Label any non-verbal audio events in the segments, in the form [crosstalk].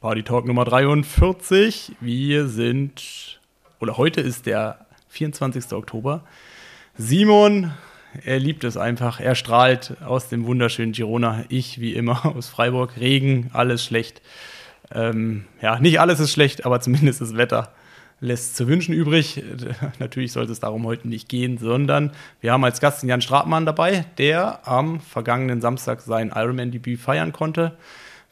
Party Talk Nummer 43. Wir sind, oder heute ist der 24. Oktober. Simon, er liebt es einfach. Er strahlt aus dem wunderschönen Girona. Ich, wie immer, [laughs] aus Freiburg. Regen, alles schlecht. Ähm, ja, nicht alles ist schlecht, aber zumindest das Wetter lässt zu wünschen übrig. [laughs] Natürlich sollte es darum heute nicht gehen, sondern wir haben als Gast den Jan Stratmann dabei, der am vergangenen Samstag sein Ironman-Debüt feiern konnte.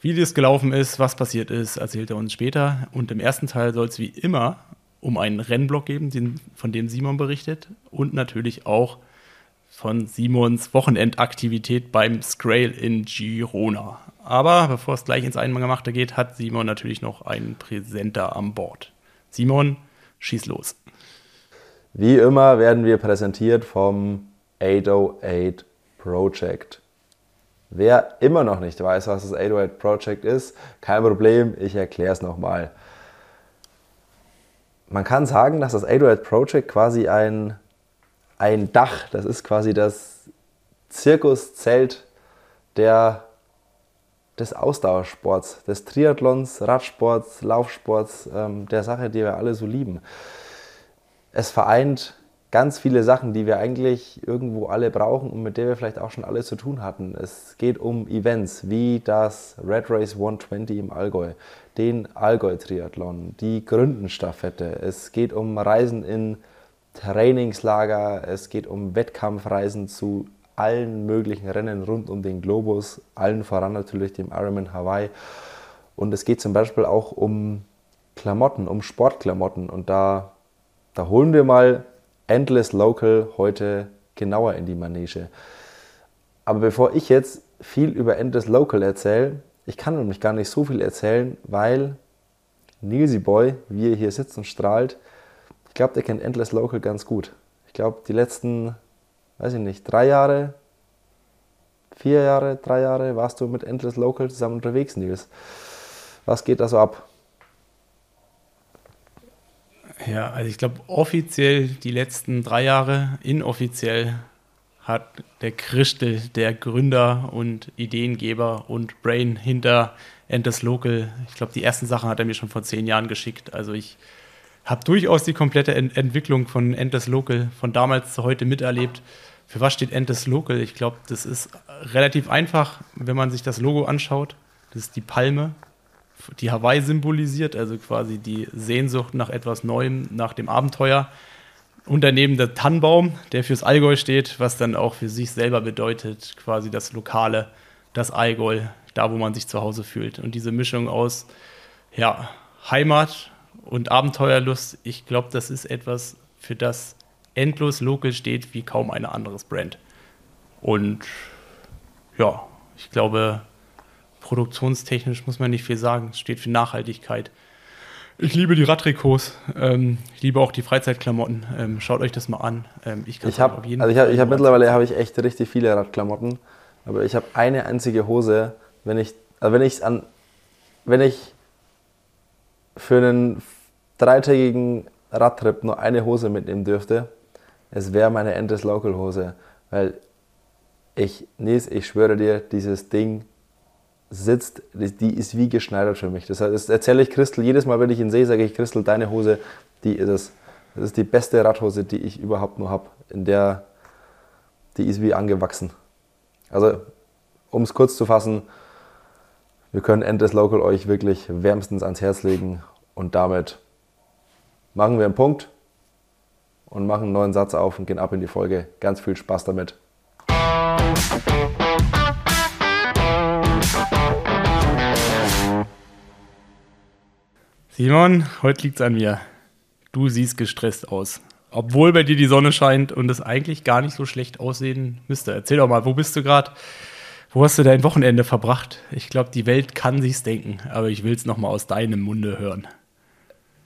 Wie das gelaufen ist, was passiert ist, erzählt er uns später. Und im ersten Teil soll es wie immer um einen Rennblock geben, den, von dem Simon berichtet. Und natürlich auch von Simons Wochenendaktivität beim Scrail in Girona. Aber bevor es gleich ins Eingemachte geht, hat Simon natürlich noch einen Präsenter an Bord. Simon, schieß los. Wie immer werden wir präsentiert vom 808 Project. Wer immer noch nicht weiß, was das 808 Project ist, kein Problem, ich erkläre es nochmal. Man kann sagen, dass das 808 Project quasi ein, ein Dach, das ist quasi das Zirkuszelt der, des Ausdauersports, des Triathlons, Radsports, Laufsports, ähm, der Sache, die wir alle so lieben. Es vereint ganz viele Sachen, die wir eigentlich irgendwo alle brauchen und mit der wir vielleicht auch schon alle zu tun hatten. Es geht um Events wie das Red Race 120 im Allgäu, den Allgäu-Triathlon, die Gründenstaffette. Es geht um Reisen in Trainingslager, es geht um Wettkampfreisen zu allen möglichen Rennen rund um den Globus, allen voran natürlich dem Ironman Hawaii. Und es geht zum Beispiel auch um Klamotten, um Sportklamotten. Und da, da holen wir mal Endless Local heute genauer in die Manege. Aber bevor ich jetzt viel über Endless Local erzähle, ich kann nämlich gar nicht so viel erzählen, weil Nilsi Boy, wie er hier sitzt und strahlt, ich glaube, der kennt Endless Local ganz gut. Ich glaube, die letzten, weiß ich nicht, drei Jahre, vier Jahre, drei Jahre warst du mit Endless Local zusammen unterwegs, Nils. Was geht da so ab? Ja, also ich glaube, offiziell die letzten drei Jahre, inoffiziell hat der Christel, der Gründer und Ideengeber und Brain hinter Endless Local, ich glaube, die ersten Sachen hat er mir schon vor zehn Jahren geschickt. Also ich habe durchaus die komplette Ent Entwicklung von Endless Local von damals zu heute miterlebt. Für was steht Endless Local? Ich glaube, das ist relativ einfach, wenn man sich das Logo anschaut. Das ist die Palme, die Hawaii symbolisiert, also quasi die Sehnsucht nach etwas Neuem, nach dem Abenteuer. Und daneben der Tannenbaum, der fürs Allgäu steht, was dann auch für sich selber bedeutet, quasi das Lokale, das Allgäu, da wo man sich zu Hause fühlt. Und diese Mischung aus ja, Heimat und Abenteuerlust, ich glaube, das ist etwas, für das endlos Local steht wie kaum ein anderes Brand. Und ja, ich glaube, produktionstechnisch muss man nicht viel sagen. Es steht für Nachhaltigkeit. Ich liebe die Radtrikots. Ähm, ich liebe auch die Freizeitklamotten. Ähm, schaut euch das mal an. Ähm, ich ich habe also ich hab, ich hab mittlerweile habe ich echt richtig viele Radklamotten, aber ich habe eine einzige Hose. Wenn ich also wenn ich an wenn ich für einen dreitägigen Radtrip nur eine Hose mitnehmen dürfte, es wäre meine Endless Local Hose, weil ich Nils, ich schwöre dir, dieses Ding sitzt, die ist wie geschneidert für mich. Das, heißt, das erzähle ich Christel jedes Mal, wenn ich ihn sehe, sage ich, Christel, deine Hose, die ist es. Das ist die beste Radhose, die ich überhaupt nur habe. In der, die ist wie angewachsen. Also, um es kurz zu fassen, wir können Endless Local euch wirklich wärmstens ans Herz legen und damit machen wir einen Punkt und machen einen neuen Satz auf und gehen ab in die Folge. Ganz viel Spaß damit. Simon, heute liegt es an mir. Du siehst gestresst aus. Obwohl bei dir die Sonne scheint und es eigentlich gar nicht so schlecht aussehen müsste. Erzähl doch mal, wo bist du gerade? Wo hast du dein Wochenende verbracht? Ich glaube, die Welt kann sich's denken, aber ich will es nochmal aus deinem Munde hören.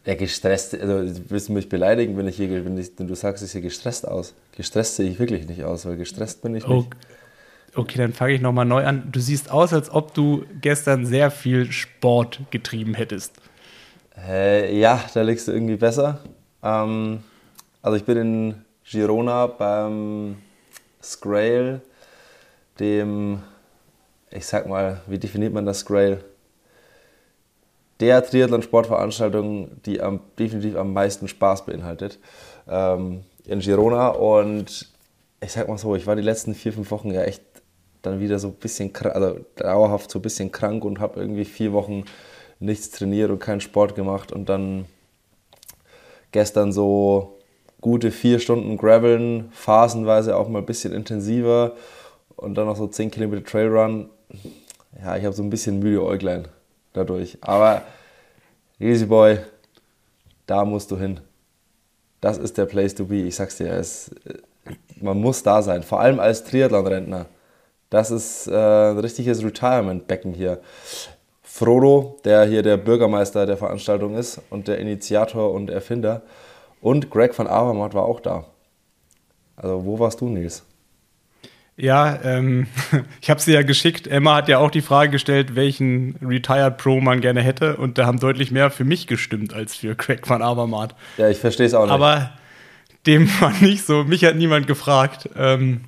Ja, gestresst, also willst du mich beleidigen, wenn ich hier, wenn, ich, wenn du sagst, ich sehe gestresst aus. Gestresst sehe ich wirklich nicht aus, weil gestresst bin ich nicht. Okay, okay dann fange ich nochmal neu an. Du siehst aus, als ob du gestern sehr viel Sport getrieben hättest. Äh, ja, da liegst du irgendwie besser. Ähm, also ich bin in Girona beim Scrail, dem, ich sag mal, wie definiert man das Scrail? der Triathlon-Sportveranstaltung, die am, definitiv am meisten Spaß beinhaltet ähm, in Girona. Und ich sag mal so, ich war die letzten vier, fünf Wochen ja echt dann wieder so ein bisschen, also dauerhaft so ein bisschen krank und habe irgendwie vier Wochen nichts trainiert und keinen Sport gemacht und dann gestern so gute vier Stunden Graveln, phasenweise auch mal ein bisschen intensiver und dann noch so 10 Kilometer Trailrun. Ja, ich habe so ein bisschen müde Äuglein dadurch. Aber Easy Boy, da musst du hin. Das ist der Place to be. Ich sag's dir, es, man muss da sein. Vor allem als Triathlon-Rentner. Das ist äh, ein richtiges Retirement-Becken hier. Frodo, der hier der Bürgermeister der Veranstaltung ist und der Initiator und Erfinder. Und Greg von Avermaet war auch da. Also, wo warst du, Nils? Ja, ähm, [laughs] ich habe sie ja geschickt. Emma hat ja auch die Frage gestellt, welchen Retired Pro man gerne hätte. Und da haben deutlich mehr für mich gestimmt als für Craig van Avermaet. Ja, ich verstehe es auch nicht. Aber dem [laughs] war nicht so. Mich hat niemand gefragt. Ähm,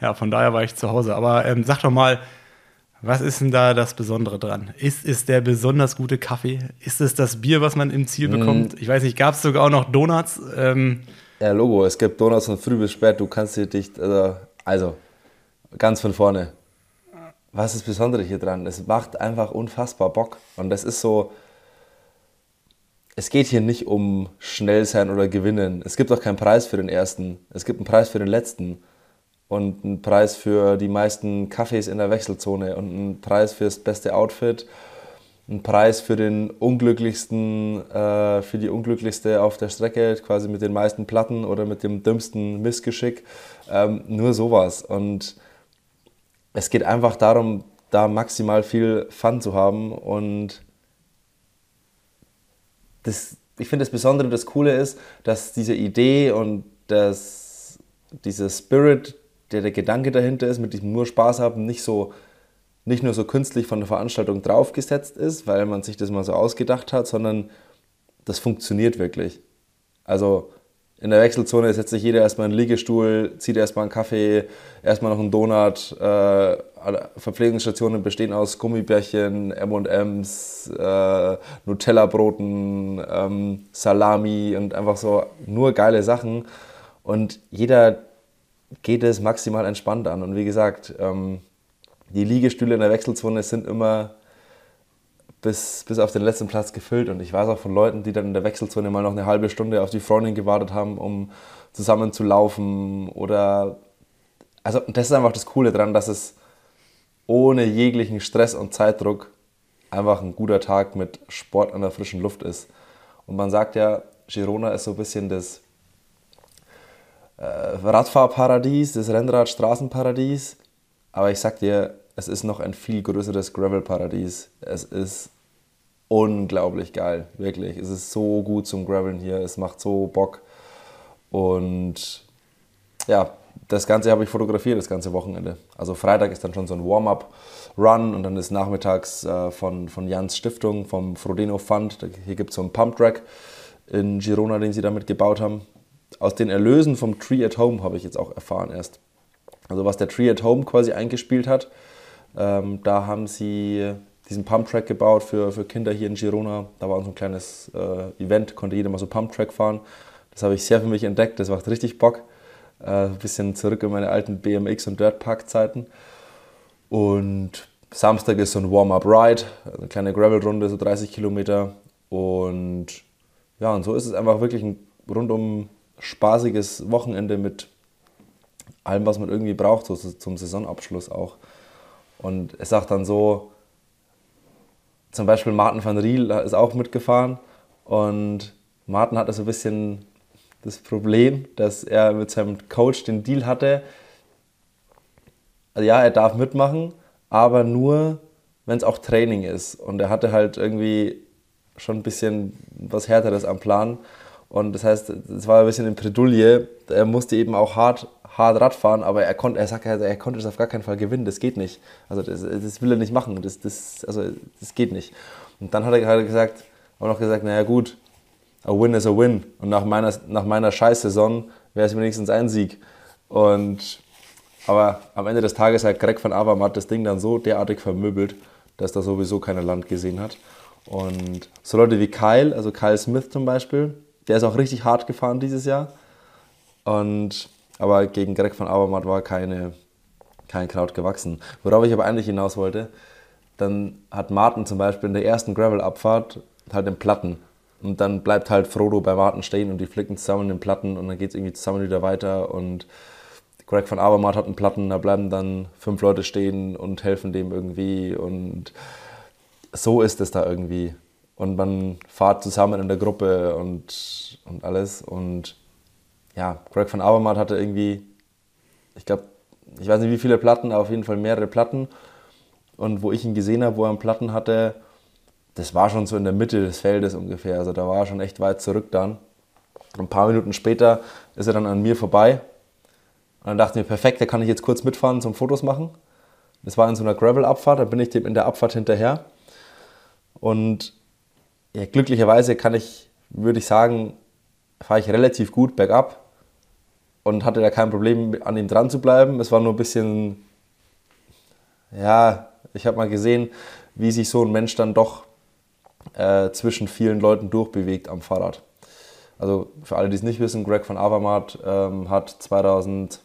ja, von daher war ich zu Hause. Aber ähm, sag doch mal, was ist denn da das Besondere dran? Ist es der besonders gute Kaffee? Ist es das Bier, was man im Ziel mm. bekommt? Ich weiß nicht, gab es sogar auch noch Donuts? Ähm, ja, Logo, es gibt Donuts von früh bis spät. Du kannst dir dich, also, also ganz von vorne. Was ist das Besondere hier dran? Es macht einfach unfassbar Bock. Und das ist so, es geht hier nicht um schnell sein oder gewinnen. Es gibt auch keinen Preis für den ersten. Es gibt einen Preis für den letzten und einen Preis für die meisten Kaffees in der Wechselzone und einen Preis fürs beste Outfit, einen Preis für den unglücklichsten, äh, für die unglücklichste auf der Strecke, quasi mit den meisten Platten oder mit dem dümmsten Missgeschick. Ähm, nur sowas. Und es geht einfach darum, da maximal viel Fun zu haben und das, ich finde das Besondere, das Coole ist, dass diese Idee und das, dieser Spirit, der der Gedanke dahinter ist, mit diesem nur Spaß haben, nicht so nicht nur so künstlich von der Veranstaltung draufgesetzt ist, weil man sich das mal so ausgedacht hat, sondern das funktioniert wirklich. Also in der Wechselzone setzt sich jeder erstmal in einen Liegestuhl, zieht erstmal einen Kaffee, erstmal noch einen Donut. Äh, Verpflegungsstationen bestehen aus Gummibärchen, MMs, äh, Nutella-Broten, ähm, Salami und einfach so nur geile Sachen. Und jeder geht es maximal entspannt an. Und wie gesagt, ähm, die Liegestühle in der Wechselzone sind immer bis, bis auf den letzten Platz gefüllt. Und ich weiß auch von Leuten, die dann in der Wechselzone mal noch eine halbe Stunde auf die Freundin gewartet haben, um zusammen zu laufen. Oder also das ist einfach das Coole dran, dass es ohne jeglichen Stress und Zeitdruck einfach ein guter Tag mit Sport an der frischen Luft ist. Und man sagt ja, Girona ist so ein bisschen das Radfahrparadies, das Rennradstraßenparadies. Aber ich sag dir, es ist noch ein viel größeres Gravel-Paradies. Es ist unglaublich geil, wirklich. Es ist so gut zum Graveln hier, es macht so Bock. Und ja, das Ganze habe ich fotografiert, das ganze Wochenende. Also Freitag ist dann schon so ein Warm-up-Run und dann ist nachmittags äh, von, von Jans Stiftung, vom Frodeno Fund, hier gibt es so einen Pump-Track in Girona, den sie damit gebaut haben aus den Erlösen vom Tree at Home habe ich jetzt auch erfahren erst. Also was der Tree at Home quasi eingespielt hat, ähm, da haben sie diesen Pump-Track gebaut für, für Kinder hier in Girona. Da war so ein kleines äh, Event, konnte jeder mal so Pump-Track fahren. Das habe ich sehr für mich entdeckt, das macht richtig Bock. Äh, ein bisschen zurück in meine alten BMX- und Dirtpark-Zeiten. Und Samstag ist so ein Warm-Up-Ride, eine kleine Gravel-Runde, so 30 Kilometer. Und ja, und so ist es einfach wirklich ein rundum spaßiges Wochenende mit allem, was man irgendwie braucht, so zum Saisonabschluss auch. Und es sagt dann so, zum Beispiel Martin van Riel ist auch mitgefahren und Martin hatte so ein bisschen das Problem, dass er mit seinem Coach den Deal hatte, also ja, er darf mitmachen, aber nur, wenn es auch Training ist. Und er hatte halt irgendwie schon ein bisschen was Härteres am Plan. Und das heißt, es war ein bisschen in Predulie. Er musste eben auch hart, hart Rad fahren, aber er konnte, er sagt, er, konnte das auf gar keinen Fall gewinnen. Das geht nicht. Also das, das will er nicht machen. Das, das, also das geht nicht. Und dann hat er, hat gesagt, auch noch gesagt, naja gut, a win is a win. Und nach meiner, nach meiner Scheißsaison wäre es wenigstens ein Sieg. Und aber am Ende des Tages hat Greg von Avermaet das Ding dann so derartig vermöbelt, dass er sowieso kein Land gesehen hat. Und so Leute wie Kyle, also Kyle Smith zum Beispiel, der ist auch richtig hart gefahren dieses Jahr. Und, aber gegen Greg von Abermatt war keine, kein Kraut gewachsen. Worauf ich aber eigentlich hinaus wollte, dann hat Martin zum Beispiel in der ersten Gravel-Abfahrt halt den Platten. Und dann bleibt halt Frodo bei Martin stehen und die flicken zusammen den Platten und dann geht es irgendwie zusammen wieder weiter. Und Greg von Abermatt hat einen Platten, da bleiben dann fünf Leute stehen und helfen dem irgendwie. Und so ist es da irgendwie. Und man fährt zusammen in der Gruppe und, und alles. Und ja, Greg von Abermatt hatte irgendwie, ich glaube, ich weiß nicht wie viele Platten, aber auf jeden Fall mehrere Platten. Und wo ich ihn gesehen habe, wo er Platten hatte, das war schon so in der Mitte des Feldes ungefähr. Also da war er schon echt weit zurück dann. Ein paar Minuten später ist er dann an mir vorbei. Und dann dachte ich mir, perfekt, da kann ich jetzt kurz mitfahren zum Fotos machen. Das war in so einer Gravel-Abfahrt, da bin ich dem in der Abfahrt hinterher. Und ja, glücklicherweise kann ich, würde ich sagen, fahre ich relativ gut bergab und hatte da kein Problem, an ihm dran zu bleiben. Es war nur ein bisschen, ja, ich habe mal gesehen, wie sich so ein Mensch dann doch äh, zwischen vielen Leuten durchbewegt am Fahrrad. Also für alle, die es nicht wissen, Greg von Avermaet ähm, hat 2000,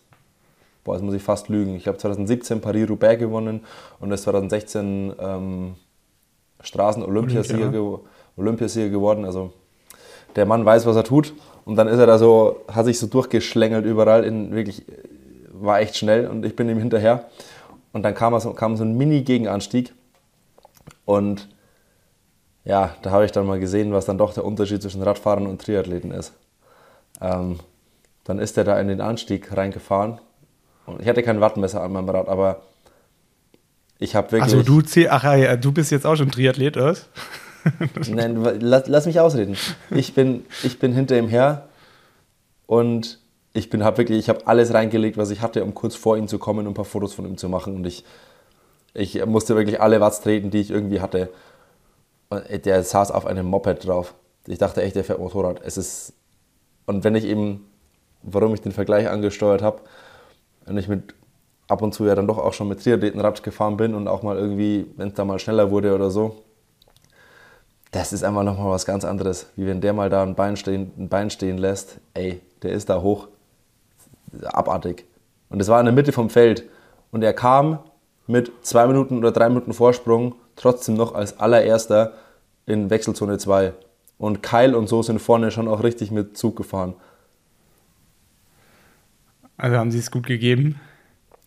boah, jetzt muss ich fast lügen, ich glaube 2017 Paris-Roubaix gewonnen und ist 2016 ähm, Straßen-Olympiasieger Olympia. Olympiasieger geworden. Also der Mann weiß, was er tut. Und dann ist er da so, hat sich so durchgeschlängelt überall, in wirklich, war echt schnell und ich bin ihm hinterher. Und dann kam, so, kam so ein Mini-Gegenanstieg. Und ja, da habe ich dann mal gesehen, was dann doch der Unterschied zwischen Radfahrern und Triathleten ist. Ähm, dann ist er da in den Anstieg reingefahren. Und ich hatte kein Wattmesser an meinem Rad, aber ich habe wirklich. Also du, ach ja, du bist jetzt auch schon Triathlet, oder? [laughs] Nein, lass, lass, mich ausreden. Ich bin, ich bin hinter ihm her und ich bin wirklich, ich habe alles reingelegt, was ich hatte, um kurz vor ihm zu kommen und ein paar Fotos von ihm zu machen. Und ich, ich musste wirklich alle Watts treten, die ich irgendwie hatte. Und der saß auf einem Moped drauf. Ich dachte echt, der fährt Motorrad. Es ist und wenn ich eben, warum ich den Vergleich angesteuert habe, wenn ich mit ab und zu ja dann doch auch schon mit Triathletenrad gefahren bin und auch mal irgendwie, wenn es da mal schneller wurde oder so, das ist einfach nochmal was ganz anderes, wie wenn der mal da ein Bein, stehen, ein Bein stehen lässt. Ey, der ist da hoch. Abartig. Und es war in der Mitte vom Feld. Und er kam mit zwei Minuten oder drei Minuten Vorsprung trotzdem noch als allererster in Wechselzone 2. Und Kyle und so sind vorne schon auch richtig mit Zug gefahren. Also haben sie es gut gegeben.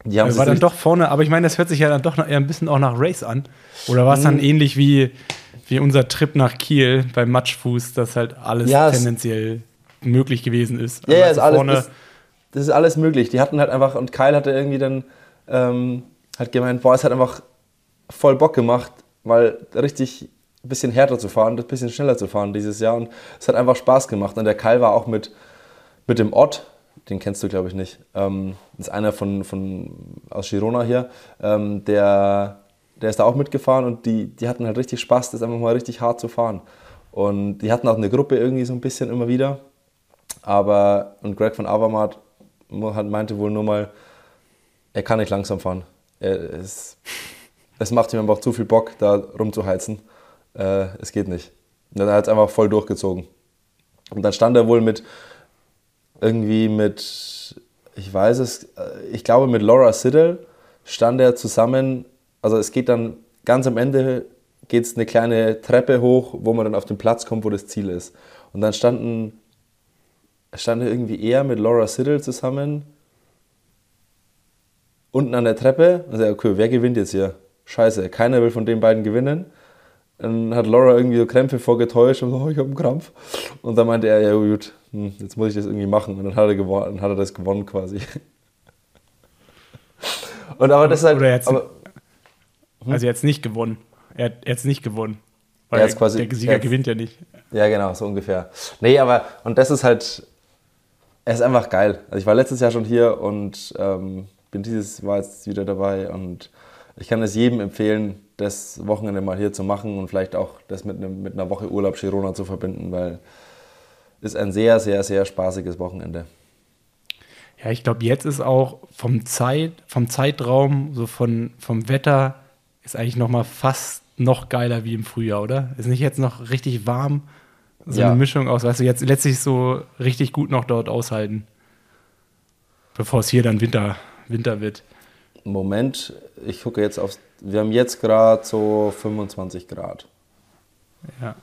Die haben war dann doch vorne, aber ich meine, das hört sich ja dann doch eher ein bisschen auch nach Race an. Oder war es dann hm. ähnlich wie, wie unser Trip nach Kiel beim Matschfuß, dass halt alles ja, tendenziell möglich gewesen ist. Ja, ja ist alles, ist, das ist alles möglich. Die hatten halt einfach, und Kyle hatte irgendwie dann ähm, hat gemeint, boah, es hat einfach voll Bock gemacht, mal richtig ein bisschen härter zu fahren, ein bisschen schneller zu fahren dieses Jahr. Und es hat einfach Spaß gemacht. Und der Kyle war auch mit, mit dem Ott, den kennst du, glaube ich, nicht. Ähm, das ist einer von, von, aus Girona hier. Ähm, der, der ist da auch mitgefahren und die, die hatten halt richtig Spaß, das einfach mal richtig hart zu fahren. Und die hatten auch eine Gruppe irgendwie so ein bisschen immer wieder. Aber, und Greg von Avermaet meinte wohl nur mal, er kann nicht langsam fahren. Er, es, es macht ihm einfach zu viel Bock, da rumzuheizen. Äh, es geht nicht. Und dann hat es einfach voll durchgezogen. Und dann stand er wohl mit, irgendwie mit, ich weiß es, äh, ich glaube mit Laura Siddle stand er zusammen, also es geht dann ganz am Ende geht es eine kleine Treppe hoch, wo man dann auf den Platz kommt, wo das Ziel ist. Und dann standen, stand irgendwie er mit Laura Siddle zusammen unten an der Treppe und sagt, okay, wer gewinnt jetzt hier? Scheiße, keiner will von den beiden gewinnen. Dann hat Laura irgendwie so Krämpfe vorgetäuscht und so, oh, ich habe einen Krampf. Und dann meinte er, ja gut, hm, jetzt muss ich das irgendwie machen. Und dann hat er, gewonnen, hat er das gewonnen quasi. [laughs] Und aber das ist halt. Aber, hm? Also jetzt nicht gewonnen. Er hat jetzt nicht gewonnen. Weil quasi, der Sieger gewinnt ja nicht. Ja, genau, so ungefähr. Nee, aber, und das ist halt, es ist einfach geil. Also ich war letztes Jahr schon hier und ähm, bin dieses Mal jetzt wieder dabei und ich kann es jedem empfehlen, das Wochenende mal hier zu machen und vielleicht auch das mit, einem, mit einer Woche Urlaub Girona zu verbinden, weil es ist ein sehr, sehr, sehr spaßiges Wochenende. Ja, ich glaube, jetzt ist auch vom, Zeit, vom Zeitraum, so von, vom Wetter, ist eigentlich noch mal fast noch geiler wie im Frühjahr, oder? Ist nicht jetzt noch richtig warm? So Ja. eine Mischung aus, weißt du, jetzt letztlich so richtig gut noch dort aushalten. Bevor es hier dann Winter, Winter wird. Moment, ich gucke jetzt aufs. Wir haben jetzt gerade so 25 Grad. Ja.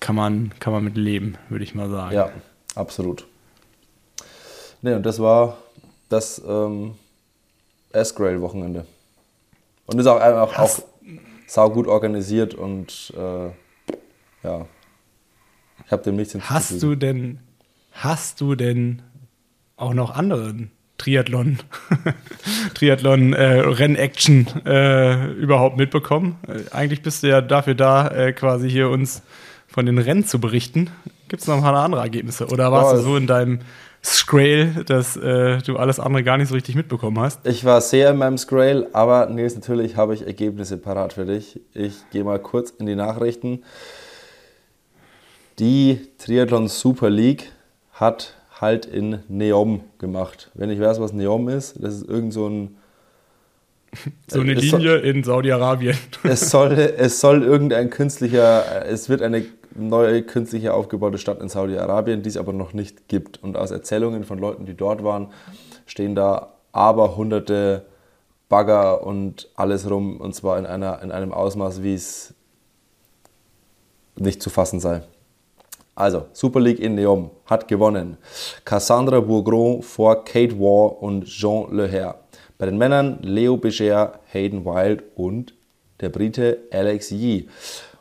Kann man, kann man mit leben, würde ich mal sagen. Ja, absolut. Ne, und das war das ähm, S-Grail-Wochenende. Und ist auch einfach auch Hast- sau gut organisiert und äh, ja. Ich habe dem nichts Hast hinzuzufügen. du denn, hast du denn auch noch anderen Triathlon, [laughs] Triathlon äh, Rennaction äh, überhaupt mitbekommen? Äh, eigentlich bist du ja dafür da, äh, quasi hier uns von den Rennen zu berichten. Gibt es noch ein paar andere Ergebnisse? Oder warst Ja, du so in deinem Scrail, dass äh, du alles andere gar nicht so richtig mitbekommen hast? Ich war sehr in meinem Scrail, aber Nils, natürlich habe ich Ergebnisse parat für dich. Ich gehe mal kurz in die Nachrichten. Die Triathlon Super League hat halt in Neom gemacht. Wenn ich weiß, was Neom ist, das ist irgend so ein. So eine Es soll- Linie in Saudi-Arabien. Es soll, es soll irgendein künstlicher, es wird eine neue künstliche aufgebaute Stadt in Saudi-Arabien, die es aber noch nicht gibt. Und aus Erzählungen von Leuten, die dort waren, stehen da aber hunderte Bagger und alles rum, und zwar in, einer, in einem Ausmaß, wie es nicht zu fassen sei. Also, Super League in Neom hat gewonnen. Cassandra Bourgron vor Kate Waugh und Jean Leher. Bei den Männern Leo Becher, Hayden Wild und der Brite Alex Yee.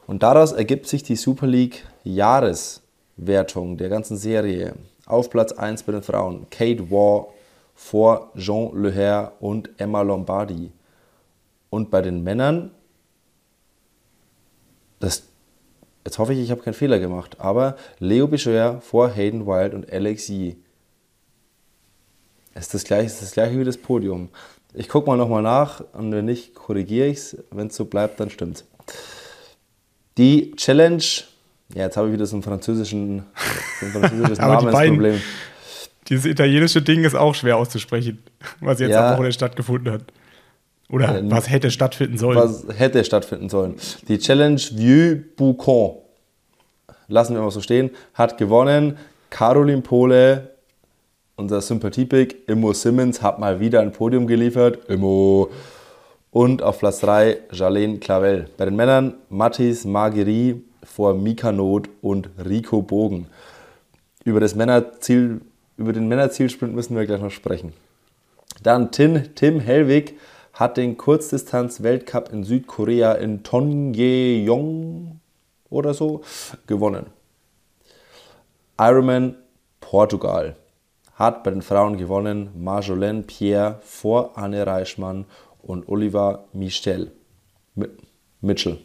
Und daraus ergibt sich die Super League Jahreswertung der ganzen Serie. Auf Platz 1 bei den Frauen Kate Waugh vor Jean Leher und Emma Lombardi. Und bei den Männern, das Jetzt hoffe ich, ich habe keinen Fehler gemacht. Aber Leo Becher vor Hayden Wild und Alex Yee. Ist das gleiche, ist das gleiche wie das Podium. Ich gucke mal nochmal nach und wenn nicht, korrigiere ich es. Wenn es so bleibt, dann stimmt's. Die Challenge, ja, jetzt habe ich wieder so ein, französischen, so ein [laughs] französisches Aber die Namensproblem. Dieses italienische Ding ist auch schwer auszusprechen, was jetzt Ja. am Wochenende stattgefunden hat. Oder Ähm, was hätte stattfinden sollen. was hätte stattfinden sollen. Die Challenge Vieux Boucon, lassen wir mal so stehen, hat gewonnen. Caroline Pohle, unser Sympathiepick, Immo Simmons hat mal wieder ein Podium geliefert. Immo. Und auf Platz 3 Jalene Clavel. Bei den Männern Mathis Marguerite vor Mika Not und Rico Bogen. Über, das Männerziel, über den Männerzielsprint müssen wir gleich noch sprechen. Dann Tim, Tim Hellwig hat den Kurzdistanz-Weltcup in Südkorea in Tonjeong oder so gewonnen. Ironman Portugal hat bei den Frauen gewonnen Marjolaine Pierre vor Anne Reichmann und Oliver Michel. Mi- Mitchell.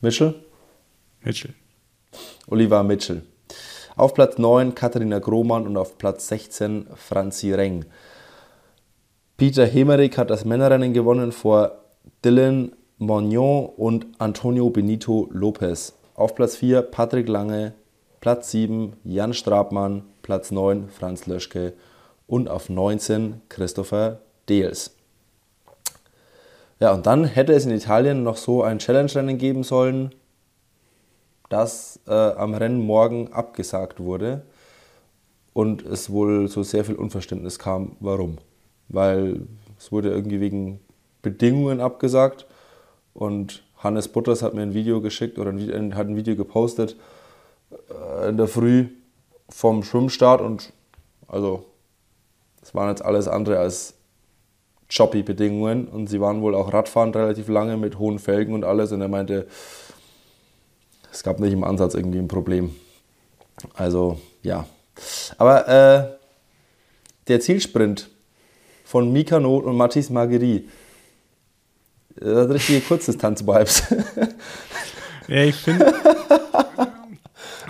Mitchell? Mitchell. Oliver Mitchell. Auf Platz 9 Katharina Grohmann und auf Platz 16 Franzi Reng. Peter Hemerick hat das Männerrennen gewonnen vor Dylan Mognon und Antonio Benito Lopez. Auf Platz 4 Patrick Lange, Platz 7 Jan Strabmann, Platz 9 Franz Löschke und auf 19 Christopher Deels. Ja, und dann hätte es in Italien noch so ein Challenge-Rennen geben sollen, das äh, am Rennen morgen abgesagt wurde und es wohl so sehr viel Unverständnis kam, warum. Weil es wurde irgendwie wegen Bedingungen abgesagt und Hannes Butters hat mir ein Video geschickt oder ein, Vi- hat ein Video gepostet äh, in der Früh vom Schwimmstart und also es waren jetzt alles andere als choppy Bedingungen und sie waren wohl auch Radfahren relativ lange mit hohen Felgen und alles und er meinte, es gab nicht im Ansatz irgendwie ein Problem. Also, ja. Aber äh, der Zielsprint von Mika Not und Mathis Marguerite, das hat richtige Kurzdistanz-Vibes. [laughs] Ja, ich finde. [laughs]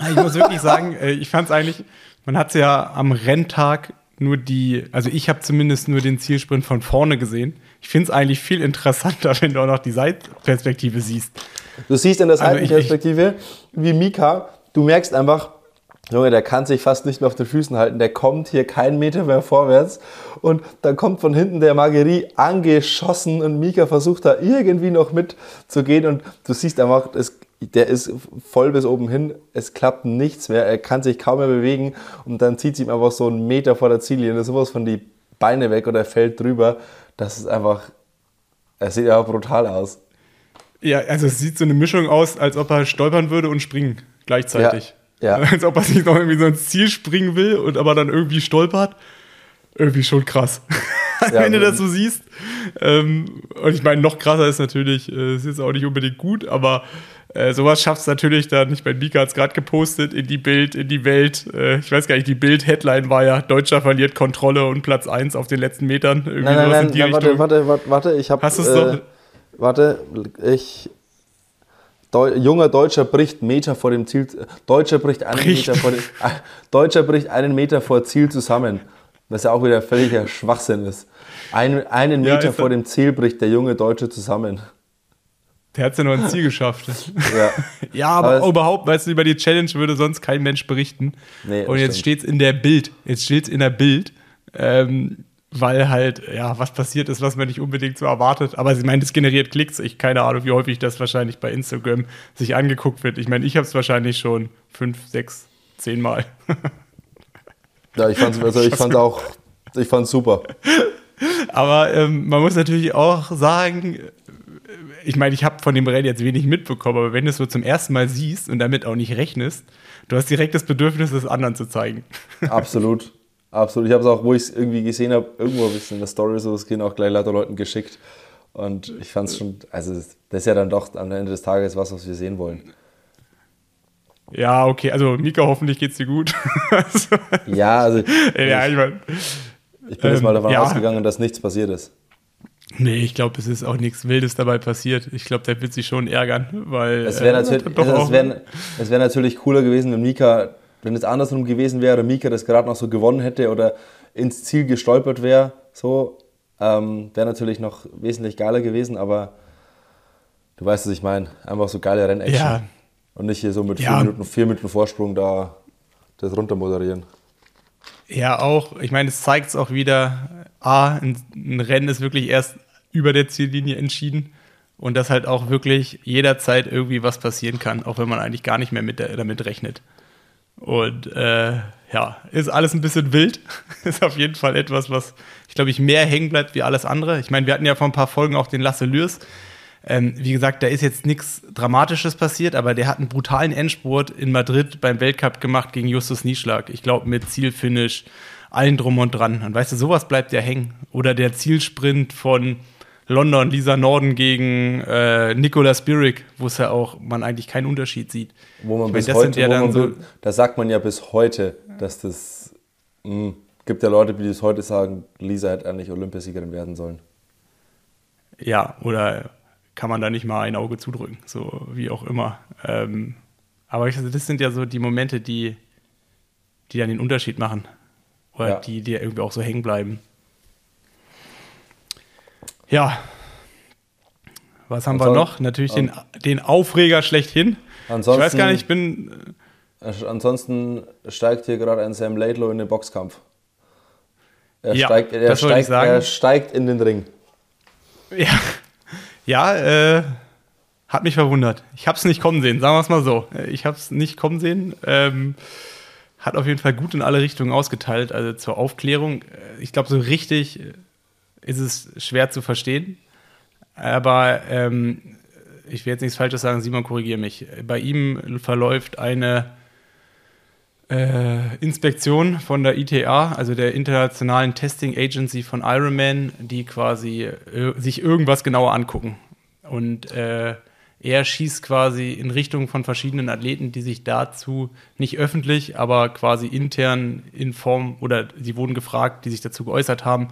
ich muss wirklich sagen, äh, ich fand es eigentlich, man hat es ja am Renntag nur die, also ich habe zumindest nur den Zielsprint von vorne gesehen. Ich finde es eigentlich viel interessanter, [laughs] wenn du auch noch die Seitperspektive siehst. Du siehst in der Also Seitenperspektive, wie Mika, du merkst einfach, Junge, der kann sich fast nicht mehr auf den Füßen halten. Der kommt hier keinen Meter mehr vorwärts. Und dann kommt von hinten der Marguerite angeschossen und Mika versucht da irgendwie noch mitzugehen. Und du siehst einfach, es, der ist voll bis oben hin. Es klappt nichts mehr. Er kann sich kaum mehr bewegen. Und dann zieht sie ihm einfach so einen Meter vor der Ziellinie. Sowas von die Beine weg oder er fällt drüber. Das ist einfach, er sieht ja brutal aus. Ja, also es sieht so eine Mischung aus, als ob er stolpern würde und springen gleichzeitig. Ja. ja. [laughs] Als ob er sich noch irgendwie so ins Ziel springen will und aber dann irgendwie stolpert. Irgendwie schon krass. [laughs] Ja, wenn du das so siehst. Ähm, und ich meine, noch krasser ist natürlich, äh, es ist auch nicht unbedingt gut, aber äh, sowas schafft es natürlich dann, ich meine, Mika hat es gerade gepostet, in die Bild, in die Welt. Äh, ich weiß gar nicht, die Bild-Headline war ja, Deutscher verliert Kontrolle und Platz 1 auf den letzten Metern. Irgendwie nein, nein, nein, nein warte, warte, warte, warte, ich habe... Hast du es äh? Warte, ich Deu junger Deutscher bricht Meter vor dem Ziel. Deutscher bricht einen bricht. Meter vor dem, äh, Deutscher bricht einen Meter vor Ziel zusammen. Was ja auch wieder völliger Schwachsinn ist. Ein, einen Meter ja, vor dem Ziel bricht der junge Deutsche zusammen. Der hat es ja nur ins Ziel geschafft. [laughs] ja. ja, aber, aber überhaupt, weißt du, über die Challenge würde sonst kein Mensch berichten. Nee, Und jetzt steht es in der Bild. Jetzt steht es in der Bild. Ähm, weil halt, ja, was passiert ist, was man nicht unbedingt so erwartet. Aber sie meint, es generiert Klicks. Ich keine Ahnung, wie häufig das wahrscheinlich bei Instagram sich angeguckt wird. Ich meine, ich habe es wahrscheinlich schon fünf, sechs, zehn Mal. ja, ich fand es also ich [laughs] fand's auch, ich fand's super. Aber ähm, man muss natürlich auch sagen, ich meine, ich habe von dem Rennen jetzt wenig mitbekommen, aber wenn du es so zum ersten Mal siehst und damit auch nicht rechnest, du hast direkt das Bedürfnis, es anderen zu zeigen. [laughs] Absolut. Absolut. Ich habe es auch, wo ich es irgendwie gesehen habe, irgendwo ich es in der Story so, das gehen auch gleich lauter Leuten geschickt. Und ich fand es schon, also das ist ja dann doch am Ende des Tages was, was wir sehen wollen. Ja, okay, also Mika, hoffentlich geht's dir gut. [laughs] ja, also. [laughs] ja, ich, mein, ich bin ähm, jetzt mal davon ja. ausgegangen, dass nichts passiert ist. Nee, ich glaube, es ist auch nichts Wildes dabei passiert. Ich glaube, der wird sich schon ärgern, weil. Es wäre natürlich, äh, [laughs] es wär, [laughs] wär natürlich cooler gewesen, wenn Mika wenn es andersrum gewesen wäre, Mika das gerade noch so gewonnen hätte oder ins Ziel gestolpert wäre, so, ähm, wäre natürlich noch wesentlich geiler gewesen, aber du weißt, was ich meine. Einfach so geile Rennaction. Ja. Und nicht hier so mit ja. vier, Minuten, vier Minuten Vorsprung da das runter moderieren. Ja, auch, ich meine, es zeigt es auch wieder, A, ein, ein Rennen ist wirklich erst über der Ziellinie entschieden und dass halt auch wirklich jederzeit irgendwie was passieren kann, auch wenn man eigentlich gar nicht mehr mit damit rechnet. Und äh, ja, ist alles ein bisschen wild. [laughs] ist auf jeden Fall etwas, was, ich glaube, ich mehr hängen bleibt wie alles andere. Ich meine, wir hatten ja vor ein paar Folgen auch den Lasse Lürs. Ähm, wie gesagt, da ist jetzt nichts Dramatisches passiert, aber der hat einen brutalen Endspurt in Madrid beim Weltcup gemacht gegen Justus Nieschlag. Ich glaube, mit Zielfinish, allen drum und dran. Und weißt du, sowas bleibt ja hängen. Oder der Zielsprint von London, Lisa Norden gegen äh, Nicolas Spirik, wo es ja auch man eigentlich keinen Unterschied sieht. Wo man bis meine, heute, ja man, so da sagt man ja bis heute, dass das mh, hm, gibt ja Leute, die das heute sagen, Lisa hätte eigentlich Olympiasiegerin werden sollen. Ja, oder kann man da nicht mal ein Auge zudrücken, so wie auch immer. Ähm, aber das sind ja so die Momente, die, die dann den Unterschied machen. Oder ja. die, die irgendwie auch so hängen bleiben. Ja. Was haben wir noch? Natürlich den, den Aufreger schlechthin. Ansonsten, ich weiß gar nicht, ich bin. Äh, ansonsten steigt hier gerade ein Sam Laidlow in den Boxkampf. Er, ja, steigt, er, steigt, er steigt in den Ring. Ja, ja äh, hat mich verwundert. Ich habe es nicht kommen sehen, sagen wir es mal so. Ich habe es nicht kommen sehen. Ähm, hat auf jeden Fall gut in alle Richtungen ausgeteilt. Also zur Aufklärung. Äh, ich glaube, so richtig ist es schwer zu verstehen. Aber ähm, ich will jetzt nichts Falsches sagen, Simon, korrigiere mich. Bei ihm verläuft eine äh, Inspektion von der ITA, also der Internationalen Testing Agency von Ironman, die quasi äh, sich irgendwas genauer angucken. Und äh, er schießt quasi in Richtung von verschiedenen Athleten, die sich dazu nicht öffentlich, aber quasi intern in Form oder sie wurden gefragt, die sich dazu geäußert haben,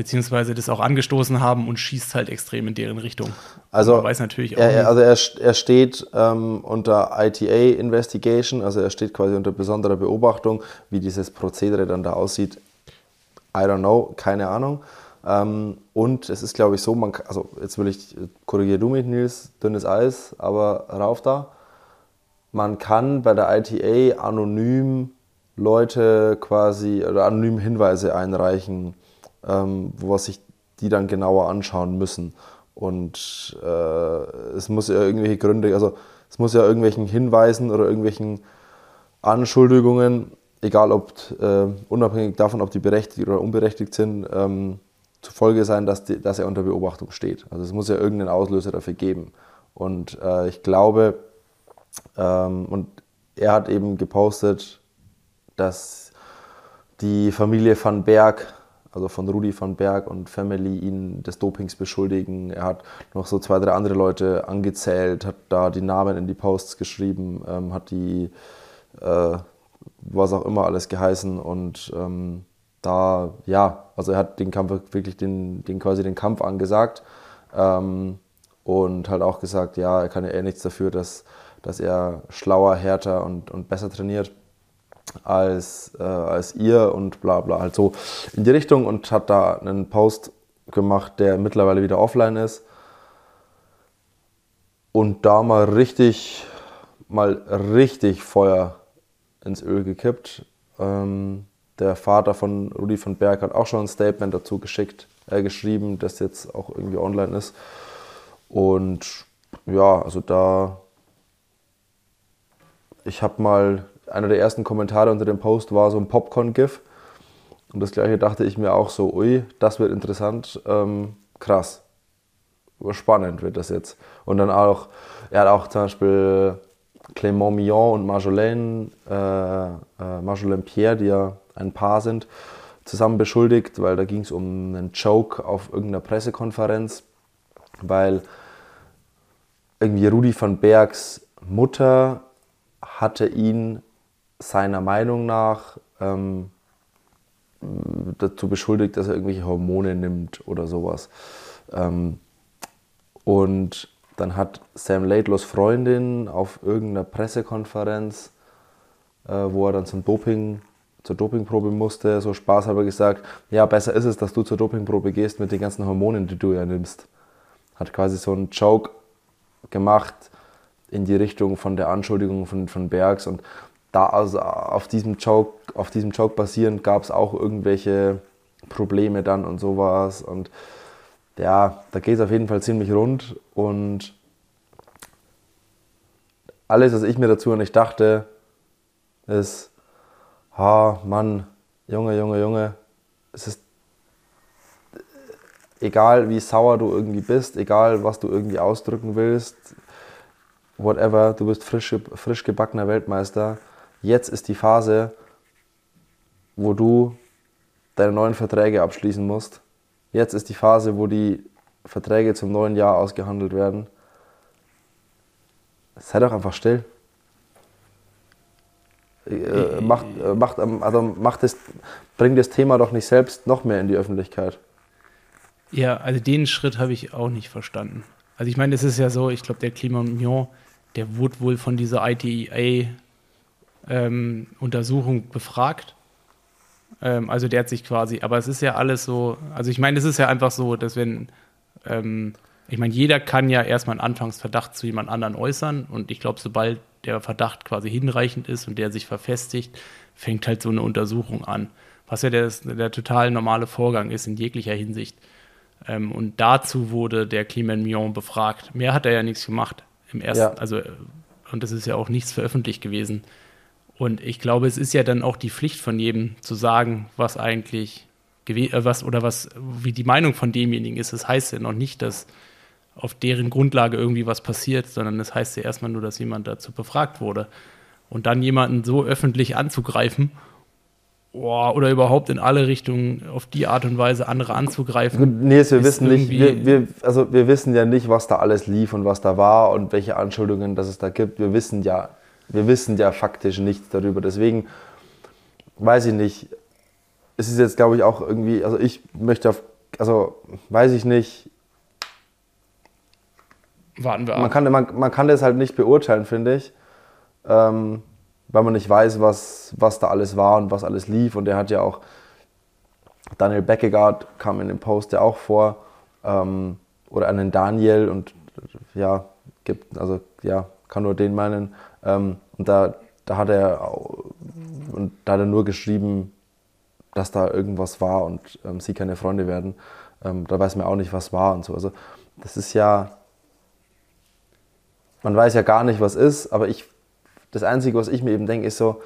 beziehungsweise das auch angestoßen haben und schießt halt extrem in deren Richtung. Also, Man weiß natürlich auch er, also er, er steht ähm, unter ITA Investigation, also er steht quasi unter besonderer Beobachtung, wie dieses Prozedere dann da aussieht. I don't know, keine Ahnung. Ähm, und es ist, glaube ich, so, man, also jetzt will ich, korrigiere du mich, Nils, dünnes Eis, aber rauf da. man kann bei der ITA anonym Leute quasi oder anonym Hinweise einreichen, ähm, wo sich die dann genauer anschauen müssen. Und äh, es muss ja irgendwelche Gründe, also es muss ja irgendwelchen Hinweisen oder irgendwelchen Anschuldigungen, egal ob äh, unabhängig davon, ob die berechtigt oder unberechtigt sind, ähm, zufolge sein, dass, die, dass er unter Beobachtung steht. Also es muss ja irgendeinen Auslöser dafür geben. Und äh, ich glaube, ähm, und er hat eben gepostet, dass die Familie van Berg, also von Rudi van Berg und Family, ihn des Dopings beschuldigen. Er hat noch so zwei, drei andere Leute angezählt, hat da die Namen in die Posts geschrieben, ähm, hat die, äh, was auch immer alles geheißen und ähm, da, ja, also er hat den Kampf wirklich den, den quasi den Kampf angesagt ähm, und halt auch gesagt, ja, er kann ja eh nichts dafür, dass, dass er schlauer, härter und, und besser trainiert als, äh, als ihr und bla bla, halt so in die Richtung und hat da einen Post gemacht, der mittlerweile wieder offline ist und da mal richtig, mal richtig Feuer ins Öl gekippt. Ähm, der Vater von Rudi von Berg hat auch schon ein Statement dazu geschickt, äh, geschrieben, das jetzt auch irgendwie online ist. Und ja, also da, ich habe mal, einer der ersten Kommentare unter dem Post war so ein Popcorn-GIF. Und das gleiche dachte ich mir auch so, ui, das wird interessant, ähm, krass, spannend wird das jetzt. Und dann auch, er hat auch zum Beispiel Clément Millon und Marjolaine, äh, äh, Marjolaine Pierre, die ja ein Paar sind, zusammen beschuldigt, weil da ging es um einen Joke auf irgendeiner Pressekonferenz, weil irgendwie Rudi van Bergs Mutter hatte ihn seiner Meinung nach ähm, dazu beschuldigt, dass er irgendwelche Hormone nimmt oder sowas. Ähm, und dann hat Sam Laidlaws Freundin auf irgendeiner Pressekonferenz, äh, wo er dann zum Doping zur Dopingprobe musste, so spaßhalber gesagt, ja, besser ist es, dass du zur Dopingprobe gehst mit den ganzen Hormonen, die du ja nimmst. Hat quasi so einen Joke gemacht in die Richtung von der Anschuldigung von, von Bergs und da also auf diesem Joke, auf diesem Joke basierend gab es auch irgendwelche Probleme dann und sowas und ja, da geht es auf jeden Fall ziemlich rund und alles, was ich mir dazu nicht dachte, ist, ha, Mann, Junge, Junge, Junge, es ist egal wie sauer du irgendwie bist, egal was du irgendwie ausdrücken willst, whatever, du bist frisch, frisch gebackener Weltmeister. Jetzt ist die Phase, wo du deine neuen Verträge abschließen musst. Jetzt ist die Phase, wo die Verträge zum neuen Jahr ausgehandelt werden. Sei doch einfach still äh, macht, äh, macht, also macht es, bringt das Thema doch nicht selbst noch mehr in die Öffentlichkeit. Ja, also den Schritt habe ich auch nicht verstanden. Also ich meine, es ist ja so, ich glaube, der Clément der wurde wohl von dieser ITEA-Untersuchung ähm, befragt. Ähm, also der hat sich quasi, aber es ist ja alles so, also ich meine, es ist ja einfach so, dass wenn, ähm, ich meine, jeder kann ja erstmal einen Anfangsverdacht zu jemand anderen äußern und ich glaube, sobald der Verdacht quasi hinreichend ist und der sich verfestigt, fängt halt so eine Untersuchung an. Was ja der, der total normale Vorgang ist in jeglicher Hinsicht. Ähm, und dazu wurde der Clement Mion befragt. Mehr hat er ja nichts gemacht im ersten, ja. also und das ist ja auch nichts veröffentlicht gewesen. Und ich glaube, es ist ja dann auch die Pflicht von jedem zu sagen, was eigentlich äh, was oder was wie die Meinung von demjenigen ist. Das heißt ja noch nicht, dass auf deren Grundlage irgendwie was passiert, sondern das heißt ja erstmal nur, dass jemand dazu befragt wurde. Und dann jemanden so öffentlich anzugreifen oder überhaupt in alle Richtungen auf die Art und Weise andere anzugreifen. Nils, wir wissen nicht, wir, wir, also wir wissen ja nicht, was da alles lief und was da war und welche Anschuldigungen das es da gibt. Wir wissen ja, wir wissen ja faktisch nichts darüber. Deswegen weiß ich nicht. Es ist jetzt, glaube ich, auch irgendwie, also ich möchte auf, also weiß ich nicht, warten wir ab. Man kann, man, man kann das halt nicht beurteilen, finde ich. Ähm, weil man nicht weiß, was, was da alles war und was alles lief. Und er hat ja auch, Daniel Beckegaard kam in dem Post ja auch vor, ähm, oder einen Daniel und ja, gibt, also ja, kann nur den meinen. Ähm, und da, da hat er und da hat er nur geschrieben, dass da irgendwas war und ähm, sie keine Freunde werden. Ähm, da weiß man auch nicht, was war und so. Also das ist ja, man weiß ja gar nicht, was ist, aber ich, das Einzige, was ich mir eben denke, ist so,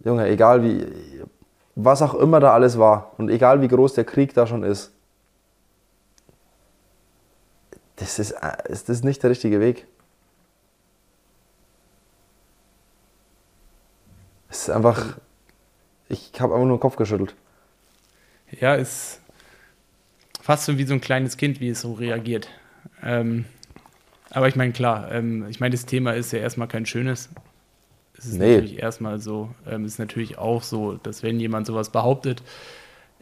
Junge, egal wie, was auch immer da alles war und egal wie groß der Krieg da schon ist, das ist, das ist nicht der richtige Weg. Es ist einfach, ich habe einfach nur den Kopf geschüttelt. Ja, ist fast so wie so ein kleines Kind, wie es so reagiert. Ähm, aber ich meine, klar, ähm, ich meine, das Thema ist ja erstmal kein schönes. Es ist nee. natürlich erstmal so, ähm, es ist natürlich auch so, dass wenn jemand sowas behauptet,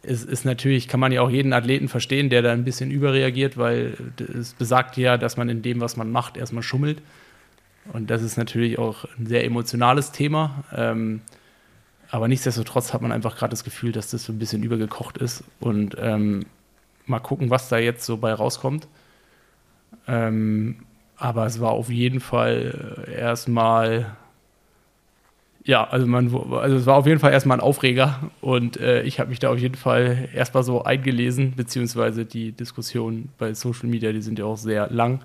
es ist natürlich, kann man ja auch jeden Athleten verstehen, der da ein bisschen überreagiert, weil es besagt ja, dass man in dem, was man macht, erstmal schummelt. Und das ist natürlich auch ein sehr emotionales Thema. Ähm, aber nichtsdestotrotz hat man einfach gerade das Gefühl, dass das so ein bisschen übergekocht ist. Und ähm, mal gucken, was da jetzt so bei rauskommt. Ähm, aber es war auf jeden Fall erstmal, ja, also man, also es war auf jeden Fall erstmal ein Aufreger und äh, ich habe mich da auf jeden Fall erstmal so eingelesen, beziehungsweise die Diskussionen bei Social Media, die sind ja auch sehr lang.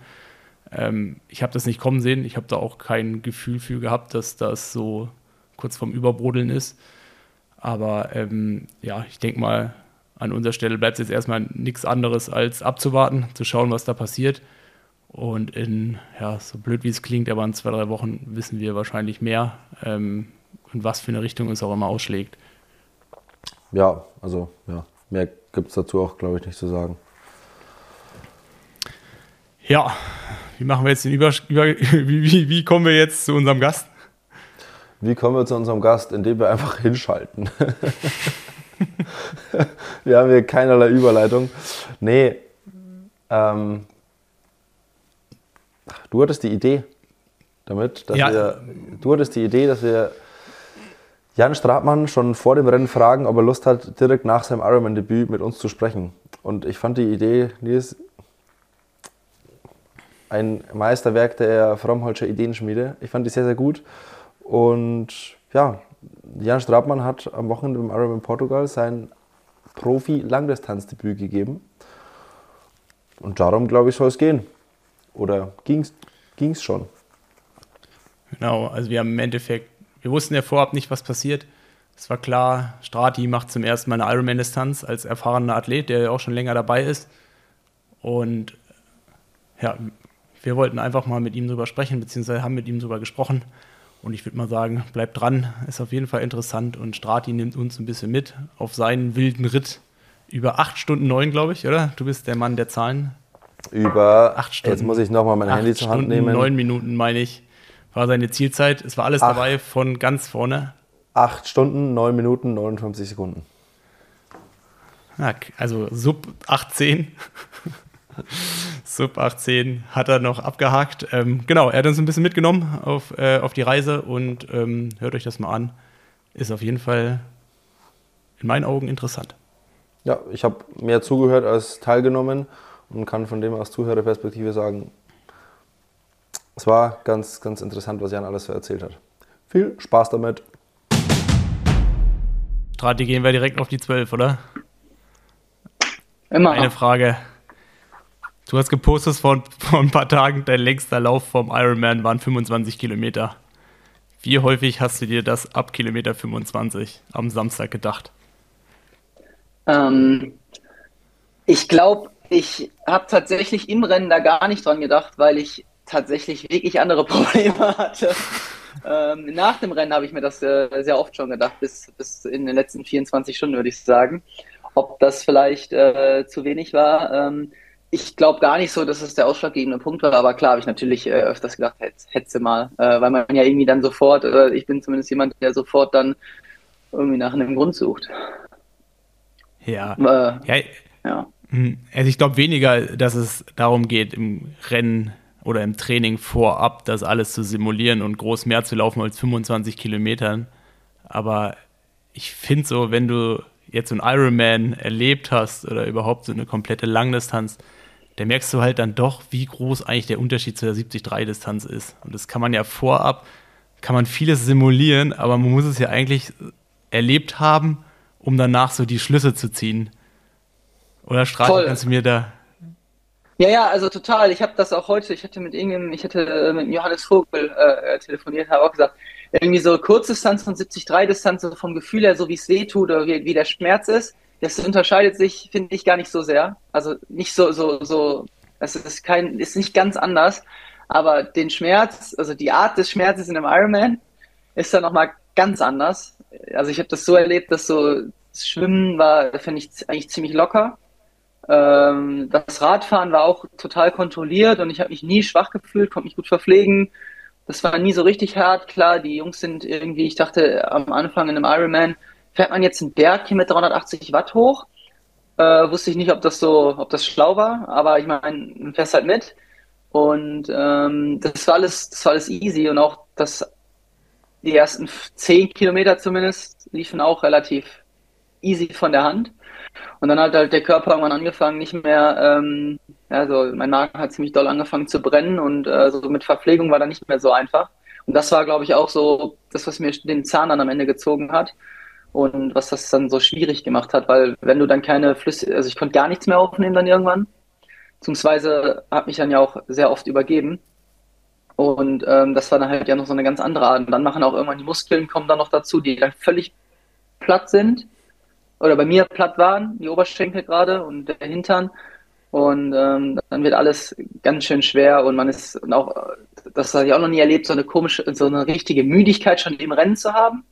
Ähm, ich habe das nicht kommen sehen. Ich habe da auch kein Gefühl für gehabt, dass das so kurz vorm Überbrodeln ist. Aber ähm, ja, ich denke mal, an unserer Stelle bleibt es jetzt erstmal nichts anderes als abzuwarten, zu schauen, was da passiert. Und in, ja, so blöd wie es klingt, aber in zwei, drei Wochen wissen wir wahrscheinlich mehr, ähm, in was für eine Richtung es auch immer ausschlägt. Ja, also ja, mehr gibt es dazu auch, glaube ich, nicht zu sagen. Ja, wie machen wir jetzt den Über, Über [laughs] wie, wie, wie kommen wir jetzt zu unserem Gast? Wie kommen wir zu unserem Gast? Indem wir einfach hinschalten. [laughs] wir haben hier keinerlei Überleitung. Nee, ähm, du hattest die Idee damit, dass ja. wir, du hattest die Idee, dass wir Jan Stratmann schon vor dem Rennen fragen, ob er Lust hat, direkt nach seinem Ironman-Debüt mit uns zu sprechen. Und ich fand die Idee, Nils, ein Meisterwerk der Frommholzer Ideenschmiede. Ich fand die sehr, sehr gut. Und ja, Jan Strabmann hat am Wochenende beim Ironman Portugal sein Profi-Langdistanzdebüt gegeben. Und darum, glaube ich, soll es gehen. Oder ging es schon? Genau, also wir haben im Endeffekt, wir wussten ja vorab nicht, was passiert. Es war klar, Strati macht zum ersten Mal eine Ironman-Distanz als erfahrener Athlet, der ja auch schon länger dabei ist. Und ja, wir wollten einfach mal mit ihm drüber sprechen, beziehungsweise haben mit ihm drüber gesprochen. Und ich würde mal sagen, bleibt dran, ist auf jeden Fall interessant. Und Strati nimmt uns ein bisschen mit auf seinen wilden Ritt über acht Stunden neun, glaube ich, oder? Du bist der Mann der Zahlen. Über acht Stunden. Jetzt muss ich nochmal mein Handy zur Hand nehmen. Neun Minuten, meine ich, war seine Zielzeit. Es war alles acht, dabei von ganz vorne. Acht Stunden, neun Minuten, 59 Sekunden. Also sub 18. Sub 18 hat er noch abgehakt. Ähm, genau, er hat uns ein bisschen mitgenommen auf, äh, auf die Reise und ähm, hört euch das mal an. Ist auf jeden Fall in meinen Augen interessant. Ja, ich habe mehr zugehört als teilgenommen und kann von dem aus Zuhörerperspektive sagen, es war ganz, ganz interessant, was Jan alles so erzählt hat. Viel Spaß damit. Strati, gehen wir direkt auf die 12, oder? Immer. Eine Frage. Du hast gepostet vor, vor ein paar Tagen, dein längster Lauf vom Ironman waren 25 Kilometer. Wie häufig hast du dir das ab Kilometer 25 am Samstag gedacht? Ähm, ich glaube, ich habe tatsächlich im Rennen da gar nicht dran gedacht, weil ich tatsächlich wirklich andere [laughs] Probleme hatte. ähm, nach dem Rennen habe ich mir das äh, sehr oft schon gedacht, bis, bis in den letzten 24 Stunden würde ich sagen. Ob das vielleicht äh, zu wenig war. Ähm, ich glaube gar nicht so, dass es der ausschlaggebende Punkt war, aber klar habe ich natürlich äh, öfters gedacht, hätte mal, äh, weil man ja irgendwie dann sofort, oder ich bin zumindest jemand, der sofort dann irgendwie nach einem Grund sucht. Ja. Äh, ja. ja. Hm, also ich glaube weniger, dass es darum geht, im Rennen oder im Training vorab das alles zu simulieren und groß mehr zu laufen als 25 Kilometern. Aber ich finde so, wenn du jetzt so einen Ironman erlebt hast oder überhaupt so eine komplette Langdistanz, da merkst du halt dann doch, wie groß eigentlich der Unterschied zu der 70-3-Distanz ist. Und das kann man ja vorab, kann man vieles simulieren, aber man muss es ja eigentlich erlebt haben, um danach so die Schlüsse zu ziehen. Oder Straße, kannst du mir da. Ja, ja, also total. Ich habe das auch heute, ich hatte mit irgendeinem, ich hatte äh, mit Johannes Vogel äh, telefoniert, habe auch gesagt, irgendwie so Kurzdistanz und 70-3-Distanz, so vom Gefühl her, so wie es weh tut oder wie, wie der Schmerz ist, das unterscheidet sich, finde ich, gar nicht so sehr. Also nicht so, so, so, das ist kein, ist nicht ganz anders, aber den Schmerz, also die Art des Schmerzes in einem Ironman ist dann nochmal ganz anders. Also ich habe das so erlebt, dass so das Schwimmen war, finde ich eigentlich ziemlich locker. Ähm, das Radfahren war auch total kontrolliert und ich habe mich nie schwach gefühlt, konnte mich gut verpflegen. Das war nie so richtig hart. Klar, die Jungs sind irgendwie, ich dachte am Anfang in einem Ironman, fährt man jetzt einen Berg hier mit 380 Watt hoch. Äh, wusste ich nicht, ob das so, ob das schlau war, aber ich meine, man fährst halt mit. Und ähm, das war alles, das war alles easy und auch das, die ersten zehn Kilometer zumindest liefen auch relativ easy von der Hand. Und dann hat halt der Körper irgendwann angefangen, nicht mehr, ähm, also mein Magen hat ziemlich doll angefangen zu brennen und äh, so mit Verpflegung war dann nicht mehr so einfach. Und das war, glaube ich, auch so das, was mir den Zahn dann am Ende gezogen hat und was das dann so schwierig gemacht hat, weil wenn du dann keine Flüsse, also ich konnte gar nichts mehr aufnehmen dann irgendwann, beziehungsweise habe mich dann ja auch sehr oft übergeben und ähm, das war dann halt ja noch so eine ganz andere Art. Und dann machen auch irgendwann die Muskeln kommen dann noch dazu, die dann völlig platt sind oder bei mir platt waren, die Oberschenkel gerade und der Hintern. Und ähm, dann wird alles ganz schön schwer und man ist und auch, das habe ich auch noch nie erlebt, so eine komische, so eine richtige Müdigkeit schon im Rennen zu haben.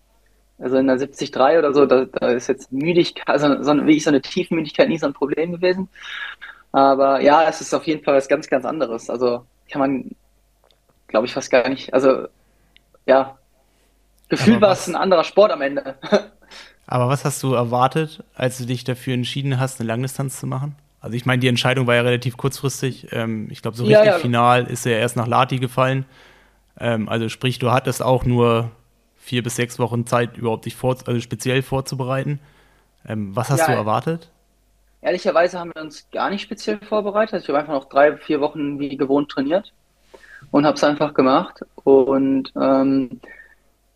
Also in der 73 oder so, da, da ist jetzt Müdigkeit, also so, wie ich so eine Tiefmüdigkeit nie so ein Problem gewesen. Aber ja, es ist auf jeden Fall was ganz, ganz anderes. Also kann man, glaube ich, fast gar nicht. Also ja, Gefühl war es ein anderer Sport am Ende. [laughs] Aber was hast du erwartet, als du dich dafür entschieden hast, eine Langdistanz zu machen? Also ich meine, die Entscheidung war ja relativ kurzfristig. Ähm, ich glaube, so richtig ja, ja. final ist er erst nach Lati gefallen. Ähm, also sprich, du hattest auch nur vier bis sechs Wochen Zeit, überhaupt dich vor, also speziell vorzubereiten. Ähm, was hast ja, du erwartet? Ehrlicherweise haben wir uns gar nicht speziell vorbereitet. Ich habe einfach noch drei, vier Wochen wie gewohnt trainiert und habe es einfach gemacht. Und ähm,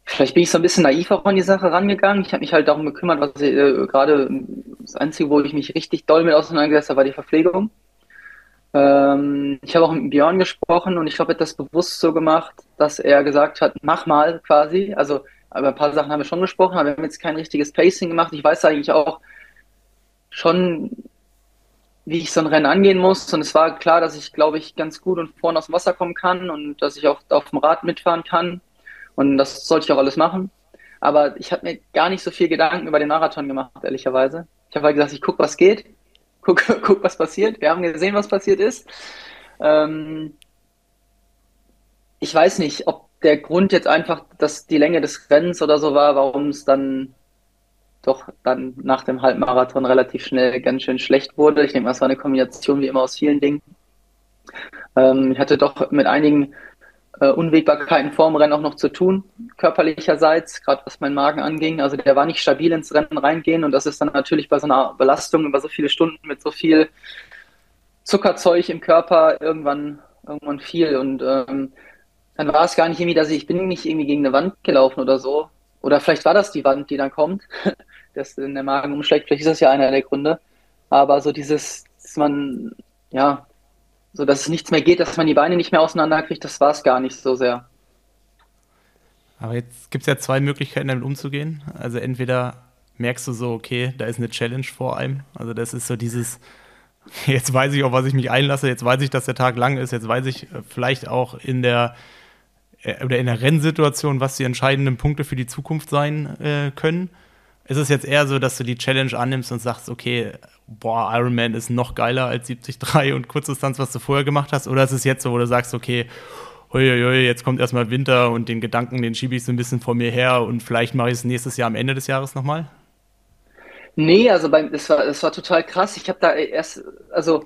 Vielleicht bin ich so ein bisschen naiv auch an die Sache rangegangen. Ich habe mich halt darum gekümmert, was ich, äh, gerade das Einzige, wo ich mich richtig doll mit auseinandergesetzt habe, war die Verpflegung. Ähm, ich habe auch mit Björn gesprochen und ich glaube, er hat das bewusst so gemacht, dass er gesagt hat, mach mal quasi. Also, aber ein paar Sachen haben wir schon gesprochen, aber wir haben jetzt kein richtiges Pacing gemacht. Ich weiß eigentlich auch schon, wie ich so ein Rennen angehen muss. Und es war klar, dass ich, glaube ich, ganz gut und vorne aus dem Wasser kommen kann und dass ich auch auf dem Rad mitfahren kann und das sollte ich auch alles machen. Aber ich habe mir gar nicht so viel Gedanken über den Marathon gemacht, ehrlicherweise. Ich habe halt gesagt, ich gucke, was geht, guck, guck, was passiert. Wir haben gesehen, was passiert ist. Ähm, ich weiß nicht, ob der Grund jetzt einfach, dass die Länge des Rennens oder so war, warum es dann doch dann nach dem Halbmarathon relativ schnell ganz schön schlecht wurde. Ich denke, das war eine Kombination wie immer aus vielen Dingen. Ähm, ich hatte doch mit einigen äh, Unwägbarkeiten vorm Rennen auch noch zu tun, körperlicherseits, gerade was mein Magen anging. Also der war nicht stabil ins Rennen reingehen und das ist dann natürlich bei so einer Belastung über so viele Stunden mit so viel Zuckerzeug im Körper irgendwann, irgendwann viel. Und ähm, dann war es gar nicht irgendwie, dass ich, ich bin nicht irgendwie gegen eine Wand gelaufen oder so. Oder vielleicht war das die Wand, die dann kommt, [laughs] dass in der Magen umschlägt. Vielleicht ist das ja einer der Gründe. Aber so dieses, dass man, ja, so dass es nichts mehr geht, dass man die Beine nicht mehr auseinanderkriegt, das war es gar nicht so sehr. Aber jetzt gibt es ja zwei Möglichkeiten, damit umzugehen. Also entweder merkst du so, okay, da ist eine Challenge vor einem. Also das ist so dieses, [laughs] jetzt weiß ich, auf was ich mich einlasse, jetzt weiß ich, dass der Tag lang ist, jetzt weiß ich äh, vielleicht auch in der äh, oder in der Rennsituation, was die entscheidenden Punkte für die Zukunft sein äh, können. Ist es jetzt eher so, dass du die Challenge annimmst und sagst, okay, boah, Ironman ist noch geiler als 73 und Kurzdistanz, was du vorher gemacht hast? Oder ist es jetzt so, wo du sagst, okay, hui, jetzt kommt erstmal Winter und den Gedanken, den schiebe ich so ein bisschen vor mir her und vielleicht mache ich es nächstes Jahr am Ende des Jahres nochmal? Nee, also beim, das war, das war total krass. Ich habe da erst, also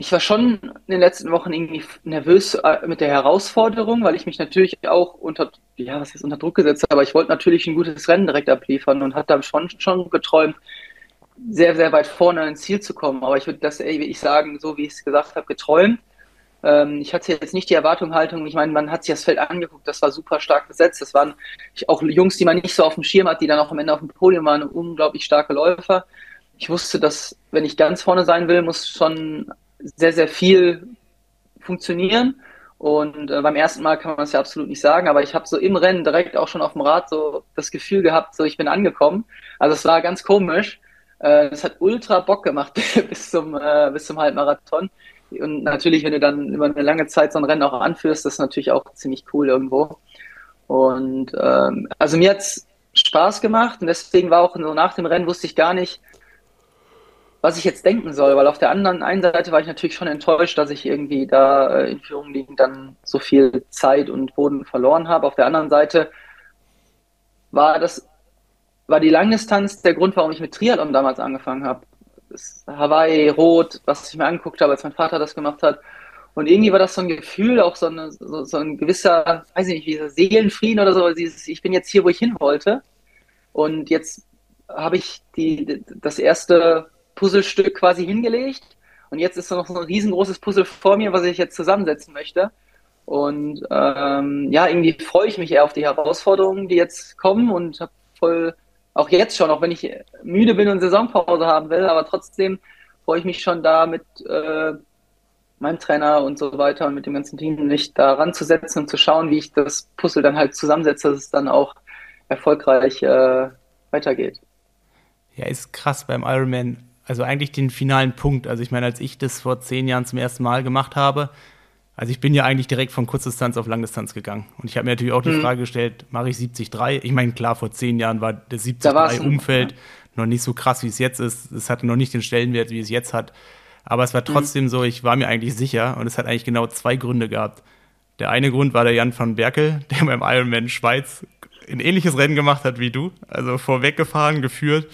ich war schon in den letzten Wochen irgendwie nervös äh, mit der Herausforderung, weil ich mich natürlich auch unter, ja, was ist unter Druck gesetzt habe, aber ich wollte natürlich ein gutes Rennen direkt abliefern und hatte da schon, schon geträumt, sehr, sehr weit vorne ins Ziel zu kommen. Aber ich würde das, ey, ich sagen, so wie ich es gesagt habe, geträumt. Ähm, ich hatte jetzt nicht die Erwartungshaltung, ich meine, man hat sich das Feld angeguckt, das war super stark besetzt. Das waren auch Jungs, die man nicht so auf dem Schirm hat, die dann auch am Ende auf dem Podium waren, unglaublich starke Läufer. Ich wusste, dass, wenn ich ganz vorne sein will, muss schon sehr, sehr viel funktionieren. Und äh, beim ersten Mal kann man es ja absolut nicht sagen, aber ich habe so im Rennen direkt auch schon auf dem Rad so das Gefühl gehabt, so ich bin angekommen. Also es war ganz komisch. Äh, es hat ultra Bock gemacht [laughs] bis zum, äh, bis zum Halbmarathon. Und natürlich, wenn du dann über eine lange Zeit so ein Rennen auch anführst, das ist natürlich auch ziemlich cool irgendwo. Und ähm, also mir hat's Spaß gemacht und deswegen war auch so nach dem Rennen wusste ich gar nicht, was ich jetzt denken soll, weil auf der anderen einen Seite war ich natürlich schon enttäuscht, dass ich irgendwie da äh, in Führung liegend dann so viel Zeit und Boden verloren habe. Auf der anderen Seite war das war die Langdistanz der Grund, warum ich mit Triathlon damals angefangen habe. Hawaii Rot, was ich mir angeguckt habe, als mein Vater das gemacht hat. Und irgendwie war das so ein Gefühl, auch so, eine, so, so ein gewisser, weiß ich nicht, wie Seelenfrieden oder so. Dieses, ich bin jetzt hier, wo ich hin wollte. Und jetzt habe ich die, das erste Puzzlestück quasi hingelegt. Und jetzt ist noch so ein riesengroßes Puzzle vor mir, was ich jetzt zusammensetzen möchte. Und ähm, ja, irgendwie freue ich mich eher auf die Herausforderungen, die jetzt kommen und habe voll, auch jetzt schon, auch wenn ich müde bin und Saisonpause haben will, aber trotzdem freue ich mich schon da mit äh, meinem Trainer und so weiter und mit dem ganzen Team, mich da ranzusetzen und zu schauen, wie ich das Puzzle dann halt zusammensetze, dass es dann auch erfolgreich äh, weitergeht. Ja, ist krass beim Ironman also eigentlich den finalen Punkt. Also ich meine, als ich das vor zehn Jahren zum ersten Mal gemacht habe, also ich bin ja eigentlich direkt von Kurzdistanz auf Langdistanz gegangen. Und ich habe mir natürlich auch die mhm. Frage gestellt, mache ich 73? Ich meine, klar, vor zehn Jahren war das 73-Umfeld ja. noch nicht so krass, wie es jetzt ist. Es hatte noch nicht den Stellenwert, wie es jetzt hat. Aber es war mhm. trotzdem mhm. so, ich war mir eigentlich sicher und es hat eigentlich genau zwei Gründe gehabt. Der eine Grund war der Jan van Berkel, [laughs] der beim Ironman Schweiz ein ähnliches Rennen gemacht hat wie du. Also vorweggefahren, geführt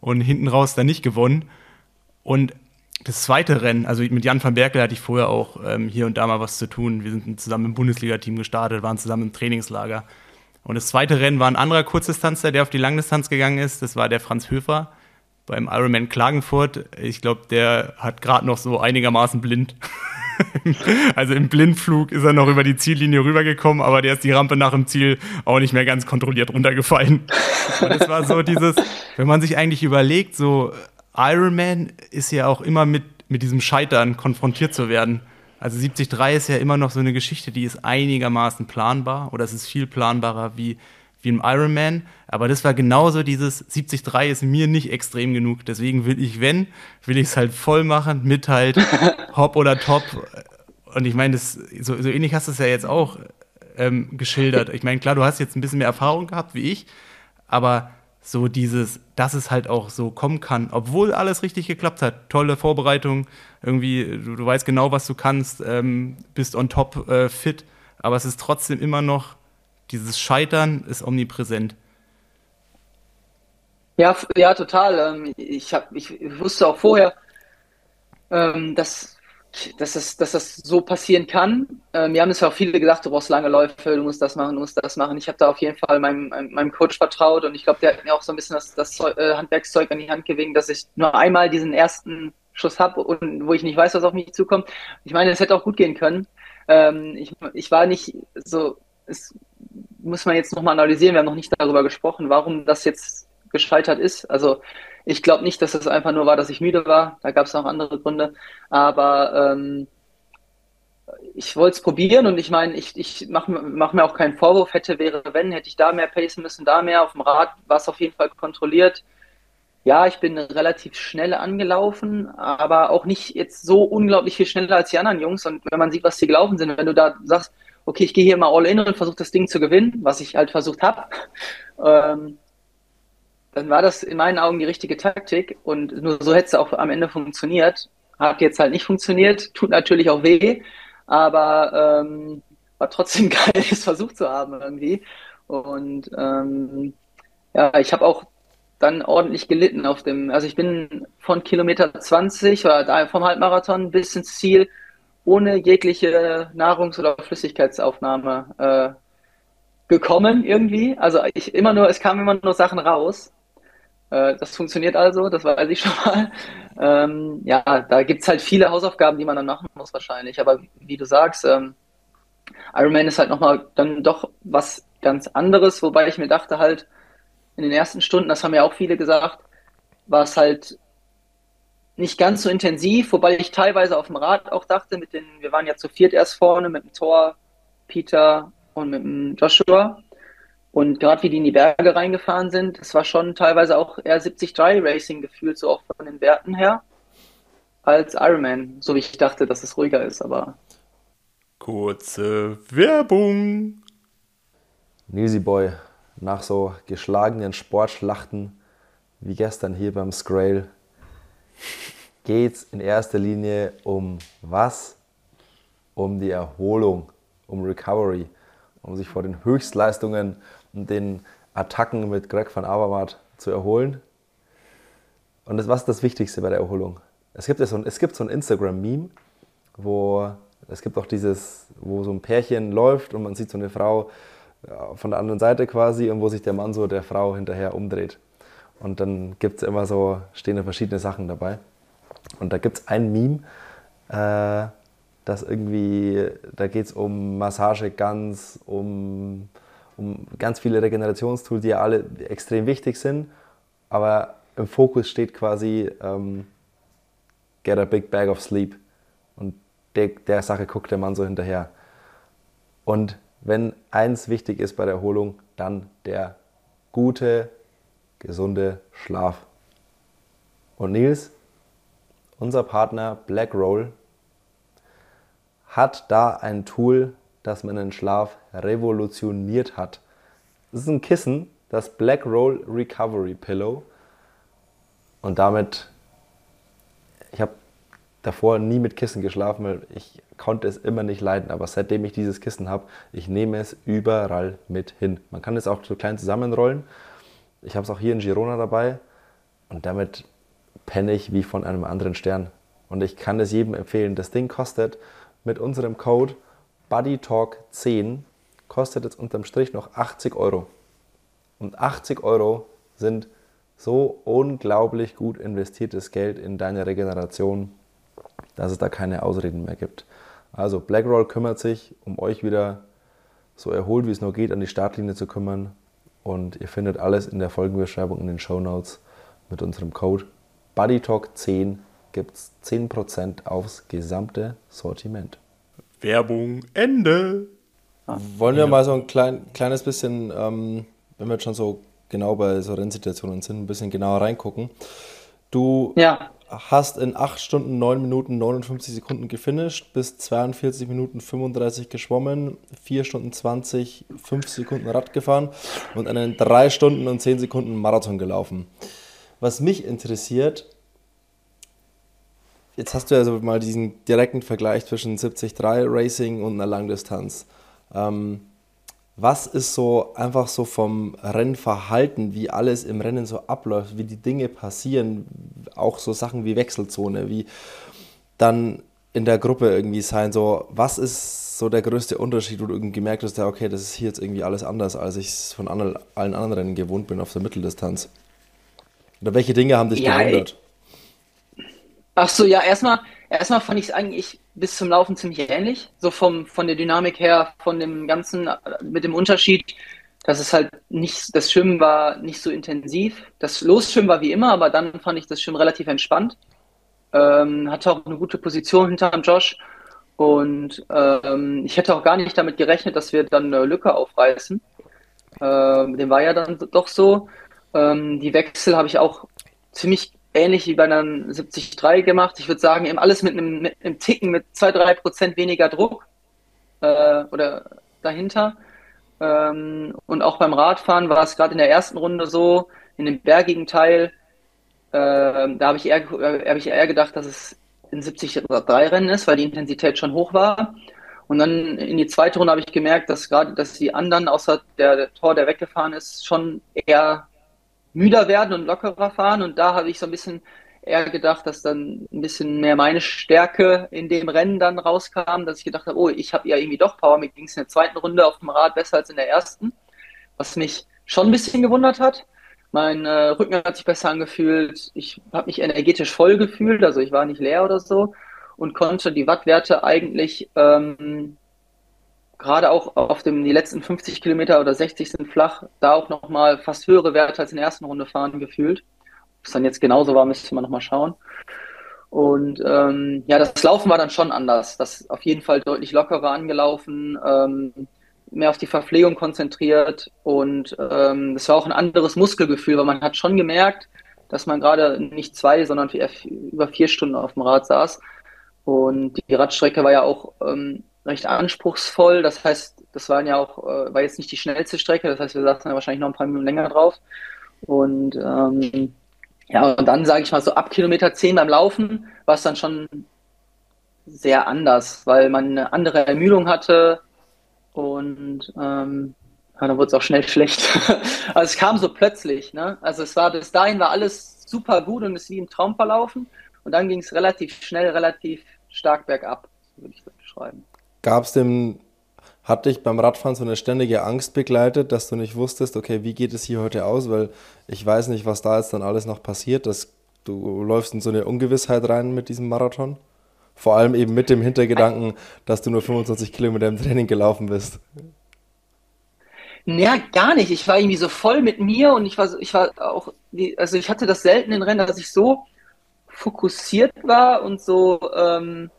und hinten raus dann nicht gewonnen. Und das zweite Rennen, also mit Jan van Berkel hatte ich vorher auch ähm, hier und da mal was zu tun. Wir sind zusammen im Bundesliga-Team gestartet, waren zusammen im Trainingslager. Und das zweite Rennen war ein anderer Kurzdistanzler, der auf die Langdistanz gegangen ist. Das war der Franz Höfer beim Ironman Klagenfurt. Ich glaube, der hat gerade noch so einigermaßen blind. [laughs] also im Blindflug ist er noch über die Ziellinie rübergekommen, aber der ist die Rampe nach dem Ziel auch nicht mehr ganz kontrolliert runtergefallen. Und es war so dieses, wenn man sich eigentlich überlegt, so Iron Man ist ja auch immer mit, mit diesem Scheitern konfrontiert zu werden. Also 73 ist ja immer noch so eine Geschichte, die ist einigermaßen planbar oder es ist viel planbarer wie, wie im Ironman. Aber das war genauso dieses 73 ist mir nicht extrem genug. Deswegen will ich, wenn, will ich es halt voll machen mit halt [laughs] Hop oder Top. Und ich meine, so, so ähnlich hast du es ja jetzt auch ähm, geschildert. Ich meine, klar, du hast jetzt ein bisschen mehr Erfahrung gehabt wie ich, aber so dieses, dass es halt auch so kommen kann, obwohl alles richtig geklappt hat. Tolle Vorbereitung, irgendwie, du, du weißt genau, was du kannst, ähm, bist on top äh, fit, aber es ist trotzdem immer noch, dieses Scheitern ist omnipräsent. Ja, ja, total. Ähm, ich, hab, ich wusste auch vorher, ähm, dass dass das, dass das so passieren kann. Ähm, mir haben es ja auch viele gesagt, du brauchst lange Läufe, du musst das machen, du musst das machen. Ich habe da auf jeden Fall meinem, meinem Coach vertraut und ich glaube, der hat mir auch so ein bisschen das, das äh, Handwerkszeug an die Hand gewinkt, dass ich nur einmal diesen ersten Schuss habe und wo ich nicht weiß, was auf mich zukommt. Ich meine, es hätte auch gut gehen können. Ähm, ich, ich war nicht so, es muss man jetzt nochmal analysieren, wir haben noch nicht darüber gesprochen, warum das jetzt gescheitert ist. Also ich glaube nicht, dass es einfach nur war, dass ich müde war. Da gab es auch andere Gründe. Aber ähm, ich wollte es probieren und ich meine, ich, ich mache mach mir auch keinen Vorwurf. Hätte, wäre, wenn, hätte ich da mehr pacen müssen, da mehr. Auf dem Rad war es auf jeden Fall kontrolliert. Ja, ich bin relativ schnell angelaufen, aber auch nicht jetzt so unglaublich viel schneller als die anderen Jungs. Und wenn man sieht, was die gelaufen sind, wenn du da sagst, okay, ich gehe hier mal all in und versuche das Ding zu gewinnen, was ich halt versucht habe, [laughs] ähm, dann war das in meinen Augen die richtige Taktik und nur so hätte es auch am Ende funktioniert. Hat jetzt halt nicht funktioniert, tut natürlich auch weh, aber ähm, war trotzdem [laughs] geil, es versucht zu haben irgendwie. Und ähm, ja, ich habe auch dann ordentlich gelitten auf dem, also ich bin von Kilometer 20 oder da vom Halbmarathon bis ins Ziel ohne jegliche Nahrungs- oder Flüssigkeitsaufnahme äh, gekommen irgendwie. Also ich immer nur, es kamen immer nur Sachen raus das funktioniert also, das weiß ich schon mal. Ähm, ja, da gibt es halt viele Hausaufgaben, die man dann machen muss wahrscheinlich. Aber wie du sagst, ähm, Ironman ist halt nochmal dann doch was ganz anderes, wobei ich mir dachte halt, in den ersten Stunden, das haben ja auch viele gesagt, war es halt nicht ganz so intensiv, wobei ich teilweise auf dem Rad auch dachte, mit den, wir waren ja zu viert erst vorne mit dem Tor, Peter und mit dem Joshua. Und gerade wie die in die Berge reingefahren sind, das war schon teilweise auch eher 70-3 Racing gefühlt, so auch von den Werten her, als Ironman, so wie ich dachte, dass es ruhiger ist, aber. Kurze Werbung. Nilsi Boy, nach so geschlagenen Sportschlachten wie gestern hier beim Scrail geht es in erster Linie um was? Um die Erholung, um Recovery, um sich vor den Höchstleistungen und den Attacken mit Greg van Avermaet zu erholen. Und das, was ist das Wichtigste bei der Erholung? Es gibt, so ein, es gibt so ein Instagram-Meme, wo es gibt auch dieses, wo so ein Pärchen läuft und man sieht so eine Frau von der anderen Seite quasi und wo sich der Mann so der Frau hinterher umdreht. Und dann gibt es immer so, stehen da verschiedene Sachen dabei. Und da gibt es ein Meme, äh, das irgendwie, da geht es um Massage ganz, um, um ganz viele Regenerationstools, die ja alle extrem wichtig sind. Aber im Fokus steht quasi ähm, Get a Big Bag of Sleep. Und der, der Sache guckt der Mann so hinterher. Und wenn eins wichtig ist bei der Erholung, dann der gute gesunde Schlaf. Und Nils, unser Partner BlackRoll, hat da ein Tool, das meinen Schlaf revolutioniert hat. Es ist ein Kissen, das BlackRoll Recovery Pillow. Und damit, ich habe davor nie mit Kissen geschlafen, weil ich konnte es immer nicht leiden. Aber seitdem ich dieses Kissen habe, ich nehme es überall mit hin. Man kann es auch so klein zusammenrollen ich habe es auch hier in Girona dabei und damit penne ich wie von einem anderen Stern. Und ich kann es jedem empfehlen. Das Ding kostet mit unserem Code BuddyTalk10 kostet jetzt unterm Strich noch 80 Euro. Und 80 Euro sind so unglaublich gut investiertes Geld in deine Regeneration, dass es da keine Ausreden mehr gibt. Also BlackRoll kümmert sich, um euch wieder so erholt wie es nur geht an die Startlinie zu kümmern. Und ihr findet alles in der Folgenbeschreibung in den Show Notes mit unserem Code BuddyTalk10 gibt es 10% aufs gesamte Sortiment. Werbung Ende. Wollen wir ja. mal so ein klein, kleines bisschen, ähm, wenn wir jetzt schon so genau bei so Rennsituationen sind, ein bisschen genauer reingucken. Du ja hast in 8 Stunden 9 Minuten 59 Sekunden gefinisht, bis 42 Minuten 35 geschwommen, 4 Stunden 20, 5 Sekunden Rad gefahren und einen 3 Stunden und 10 Sekunden Marathon gelaufen. Was mich interessiert, jetzt hast du also mal diesen direkten Vergleich zwischen 73 Racing und einer Langdistanz. Ähm, was ist so einfach so vom Rennverhalten, wie alles im Rennen so abläuft, wie die Dinge passieren, auch so Sachen wie Wechselzone, wie dann in der Gruppe irgendwie sein, so was ist so der größte Unterschied, wo du irgendwie gemerkt hast, ja okay, das ist hier jetzt irgendwie alles anders, als ich es von allen anderen Rennen gewohnt bin auf der Mitteldistanz. Oder welche Dinge haben dich ja, gewundert? Ach so, ja, erstmal, erstmal fand ich es eigentlich bis zum Laufen ziemlich ähnlich. So vom, von der Dynamik her, von dem Ganzen, mit dem Unterschied, dass es halt nicht, das Schwimmen war nicht so intensiv. Das Losschwimmen war wie immer, aber dann fand ich das Schwimmen relativ entspannt. Ähm, hatte auch eine gute Position hinter Josh. Und ähm, ich hätte auch gar nicht damit gerechnet, dass wir dann eine Lücke aufreißen. Ähm, dem war ja dann doch so. Ähm, die Wechsel habe ich auch ziemlich ähnlich wie bei einer 70-3 gemacht. Ich würde sagen, eben alles mit einem, mit einem Ticken mit 2-3 Prozent weniger Druck äh, oder dahinter. Ähm, und auch beim Radfahren war es gerade in der ersten Runde so, in dem bergigen Teil, äh, da habe ich, eher, hab ich eher gedacht, dass es in 70-3 Rennen ist, weil die Intensität schon hoch war. Und dann in die zweite Runde habe ich gemerkt, dass gerade, dass die anderen, außer der, der Tor, der weggefahren ist, schon eher müder werden und lockerer fahren. Und da habe ich so ein bisschen eher gedacht, dass dann ein bisschen mehr meine Stärke in dem Rennen dann rauskam, dass ich gedacht habe, oh, ich habe ja irgendwie doch Power. Mir ging es in der zweiten Runde auf dem Rad besser als in der ersten, was mich schon ein bisschen gewundert hat. Mein äh, Rücken hat sich besser angefühlt. Ich habe mich energetisch voll gefühlt, also ich war nicht leer oder so und konnte die Wattwerte eigentlich ähm, gerade auch auf dem, die letzten 50 Kilometer oder 60 sind flach, da auch nochmal fast höhere Werte als in der ersten Runde fahren gefühlt. Ob es dann jetzt genauso war, müsste man nochmal schauen. Und ähm, ja, das Laufen war dann schon anders. Das auf jeden Fall deutlich lockerer angelaufen, ähm, mehr auf die Verpflegung konzentriert und ähm, das war auch ein anderes Muskelgefühl, weil man hat schon gemerkt, dass man gerade nicht zwei, sondern über vier Stunden auf dem Rad saß. Und die Radstrecke war ja auch ähm, recht anspruchsvoll. Das heißt, das waren ja auch, äh, war jetzt nicht die schnellste Strecke. Das heißt, wir saßen ja wahrscheinlich noch ein paar Minuten länger drauf. Und ähm, ja, und dann sage ich mal so ab Kilometer 10 beim Laufen war es dann schon sehr anders, weil man eine andere Ermüdung hatte und ähm, ja, dann wurde es auch schnell [laughs] schlecht. also es kam so plötzlich, ne? Also es war bis dahin war alles super gut und ist wie im Traum verlaufen und dann ging es relativ schnell, relativ stark bergab, würde ich so beschreiben. Gab es denn, hat dich beim Radfahren so eine ständige Angst begleitet, dass du nicht wusstest, okay, wie geht es hier heute aus? Weil ich weiß nicht, was da jetzt dann alles noch passiert. Dass du läufst in so eine Ungewissheit rein mit diesem Marathon. Vor allem eben mit dem Hintergedanken, dass du nur 25 Kilometer im Training gelaufen bist. Ja, gar nicht. Ich war irgendwie so voll mit mir und ich war, ich war auch, also ich hatte das selten in Rennen, dass ich so fokussiert war und so ähm,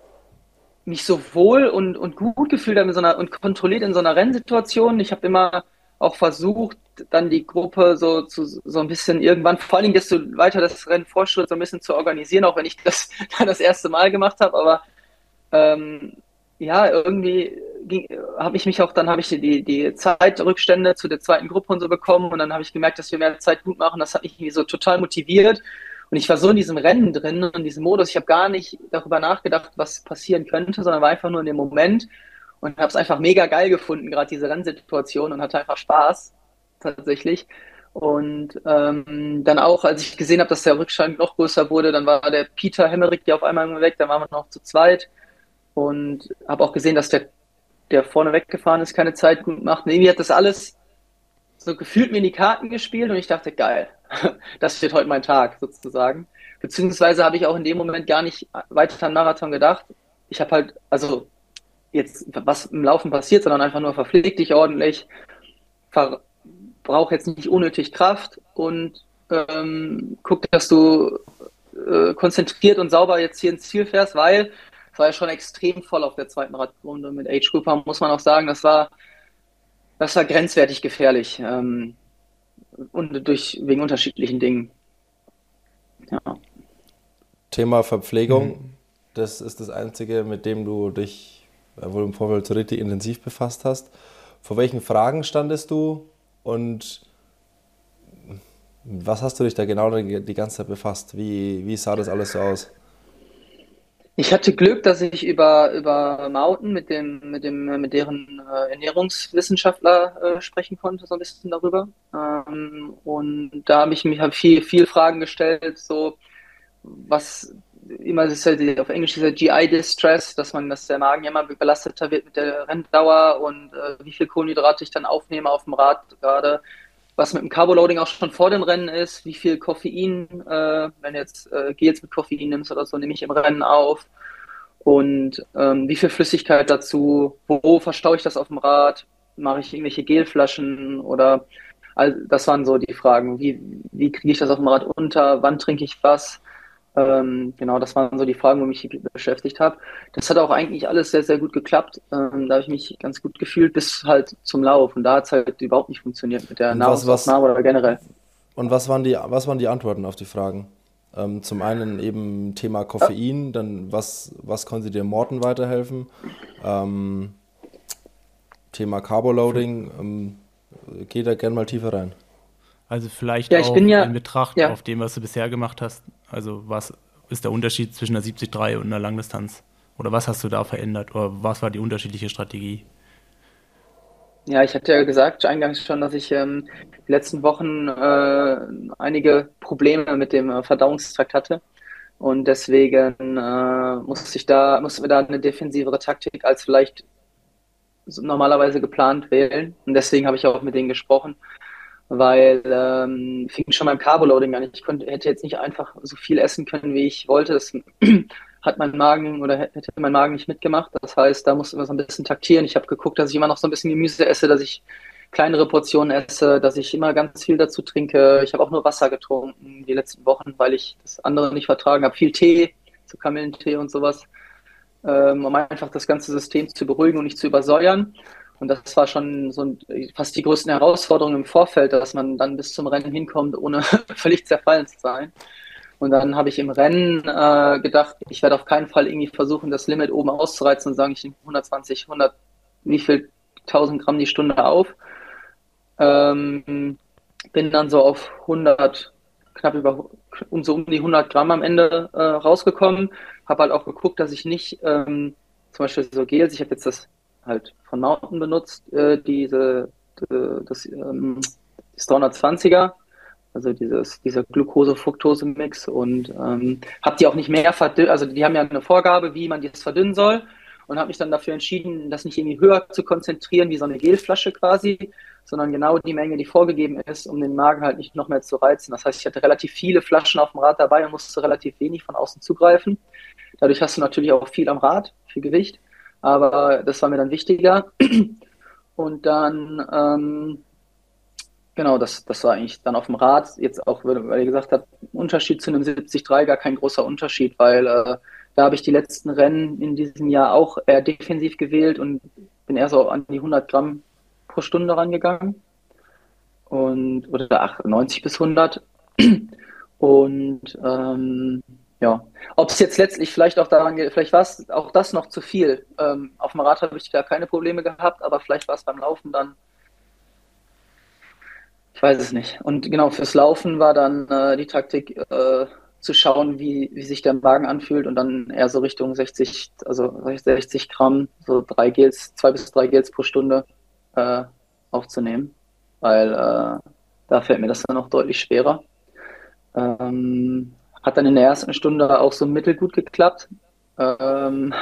mich so wohl und, und gut gefühlt habe in so einer, und kontrolliert in so einer Rennsituation. Ich habe immer auch versucht, dann die Gruppe so zu so ein bisschen irgendwann, vor allem desto weiter das Rennen vorschritt, so ein bisschen zu organisieren, auch wenn ich das [laughs] dann das erste Mal gemacht habe. Aber ähm, ja, irgendwie habe ich mich auch, dann habe ich die, die Zeitrückstände zu der zweiten Gruppe und so bekommen und dann habe ich gemerkt, dass wir mehr Zeit gut machen. Das hat mich so total motiviert. Und ich war so in diesem Rennen drin, in diesem Modus, ich habe gar nicht darüber nachgedacht, was passieren könnte, sondern war einfach nur in dem Moment und habe es einfach mega geil gefunden, gerade diese Rennsituation und hatte einfach Spaß tatsächlich. Und ähm, dann auch, als ich gesehen habe, dass der Rückstand noch größer wurde, dann war der Peter Hemmerich ja auf einmal weg, dann waren wir noch zu zweit und habe auch gesehen, dass der, der vorne weggefahren ist, keine Zeit gut macht. Und irgendwie hat das alles so gefühlt mir in die Karten gespielt und ich dachte, geil, [laughs] das wird heute mein Tag sozusagen. Beziehungsweise habe ich auch in dem Moment gar nicht weiter an Marathon gedacht. Ich habe halt, also jetzt, was im Laufen passiert, sondern einfach nur verpfleg dich ordentlich, brauch jetzt nicht unnötig Kraft und ähm, guck, dass du äh, konzentriert und sauber jetzt hier ins Ziel fährst, weil es war ja schon extrem voll auf der zweiten Radrunde mit Age Grouper, muss man auch sagen, das war, das war grenzwertig gefährlich. Ähm, und durch, wegen unterschiedlichen Dingen. Ja. Thema Verpflegung, mhm. das ist das Einzige, mit dem du dich wohl im Vorfeld so richtig intensiv befasst hast. Vor welchen Fragen standest du und was hast du dich da genau die ganze Zeit befasst? Wie, wie sah das alles so aus? Ich hatte Glück, dass ich über, über Mauten mit dem, mit dem, mit deren äh, Ernährungswissenschaftler äh, sprechen konnte, so ein bisschen darüber. Ähm, und da habe ich mich hab viel, viel Fragen gestellt, so was immer ist halt auf Englisch dieser GI Distress, dass man, dass der Magen ja immer belasteter wird mit der Renndauer und äh, wie viel Kohlenhydrate ich dann aufnehme auf dem Rad gerade was mit dem Carboloading auch schon vor dem Rennen ist, wie viel Koffein, äh, wenn jetzt äh, Gels mit Koffein nimmst oder so, nehme ich im Rennen auf. Und ähm, wie viel Flüssigkeit dazu, wo verstaue ich das auf dem Rad, mache ich irgendwelche Gelflaschen oder all, das waren so die Fragen, wie, wie kriege ich das auf dem Rad unter, wann trinke ich was, ähm, genau, das waren so die Fragen, wo ich mich beschäftigt habe. Das hat auch eigentlich alles sehr, sehr gut geklappt. Ähm, da habe ich mich ganz gut gefühlt bis halt zum Lauf. Und da hat es halt überhaupt nicht funktioniert mit der Nahrungsaufnahme oder generell. Und was waren die, was waren die Antworten auf die Fragen? Ähm, zum einen eben Thema Koffein, ja. dann was, was konnte dir Morten weiterhelfen? Ähm, Thema Carboloading, ähm, geh da gerne mal tiefer rein. Also vielleicht ja, auch ja, in Betracht ja. auf dem, was du bisher gemacht hast. Also was ist der Unterschied zwischen einer 73 und einer Langdistanz? Oder was hast du da verändert? Oder was war die unterschiedliche Strategie? Ja, ich hatte ja gesagt eingangs schon, dass ich ähm, die letzten Wochen äh, einige Probleme mit dem äh, Verdauungstrakt hatte. Und deswegen äh, musste ich da, mussten wir da eine defensivere Taktik als vielleicht normalerweise geplant wählen. Und deswegen habe ich auch mit denen gesprochen weil ähm, fing schon beim Carboloading an. Ich konnte, hätte jetzt nicht einfach so viel essen können, wie ich wollte. Das [clears throat] hat mein Magen oder hätte mein Magen nicht mitgemacht. Das heißt, da musste man so ein bisschen taktieren. Ich habe geguckt, dass ich immer noch so ein bisschen Gemüse esse, dass ich kleinere Portionen esse, dass ich immer ganz viel dazu trinke. Ich habe auch nur Wasser getrunken die letzten Wochen, weil ich das andere nicht vertragen habe. Viel Tee, so Kamillentee und sowas, ähm, um einfach das ganze System zu beruhigen und nicht zu übersäuern. Und das war schon so fast die größten Herausforderungen im Vorfeld, dass man dann bis zum Rennen hinkommt, ohne [laughs] völlig zerfallen zu sein. Und dann habe ich im Rennen äh, gedacht, ich werde auf keinen Fall irgendwie versuchen, das Limit oben auszureizen und sagen, ich nehme 120, 100, wie viel 1000 Gramm die Stunde auf. Ähm, bin dann so auf 100, knapp über, um so um die 100 Gramm am Ende äh, rausgekommen. Habe halt auch geguckt, dass ich nicht, ähm, zum Beispiel so Gels, ich habe jetzt das halt von Mountain benutzt, äh, diese, die, das, ähm, das 320er, also dieses, dieser Glucose-Fructose-Mix und ähm, habe die auch nicht mehr verdünnt, also die haben ja eine Vorgabe, wie man das verdünnen soll und habe mich dann dafür entschieden, das nicht irgendwie höher zu konzentrieren, wie so eine Gelflasche quasi, sondern genau die Menge, die vorgegeben ist, um den Magen halt nicht noch mehr zu reizen. Das heißt, ich hatte relativ viele Flaschen auf dem Rad dabei und musste relativ wenig von außen zugreifen. Dadurch hast du natürlich auch viel am Rad, viel Gewicht aber das war mir dann wichtiger. Und dann, ähm, genau, das, das war eigentlich dann auf dem Rad, jetzt auch, weil ihr gesagt habt, Unterschied zu einem 73 gar kein großer Unterschied, weil äh, da habe ich die letzten Rennen in diesem Jahr auch eher defensiv gewählt und bin eher so an die 100 Gramm pro Stunde rangegangen. Und, oder 90 bis 100. Und ähm, ja, ob es jetzt letztlich vielleicht auch daran geht, vielleicht war es auch das noch zu viel. Ähm, auf dem Rad habe ich da keine Probleme gehabt, aber vielleicht war es beim Laufen dann, ich weiß es nicht. Und genau, fürs Laufen war dann äh, die Taktik äh, zu schauen, wie, wie sich der Magen anfühlt und dann eher so Richtung 60, also 60 Gramm, so drei Gels, zwei bis drei Gels pro Stunde äh, aufzunehmen, weil äh, da fällt mir das dann noch deutlich schwerer. Ähm, hat dann in der ersten Stunde auch so mittelgut geklappt. Ähm,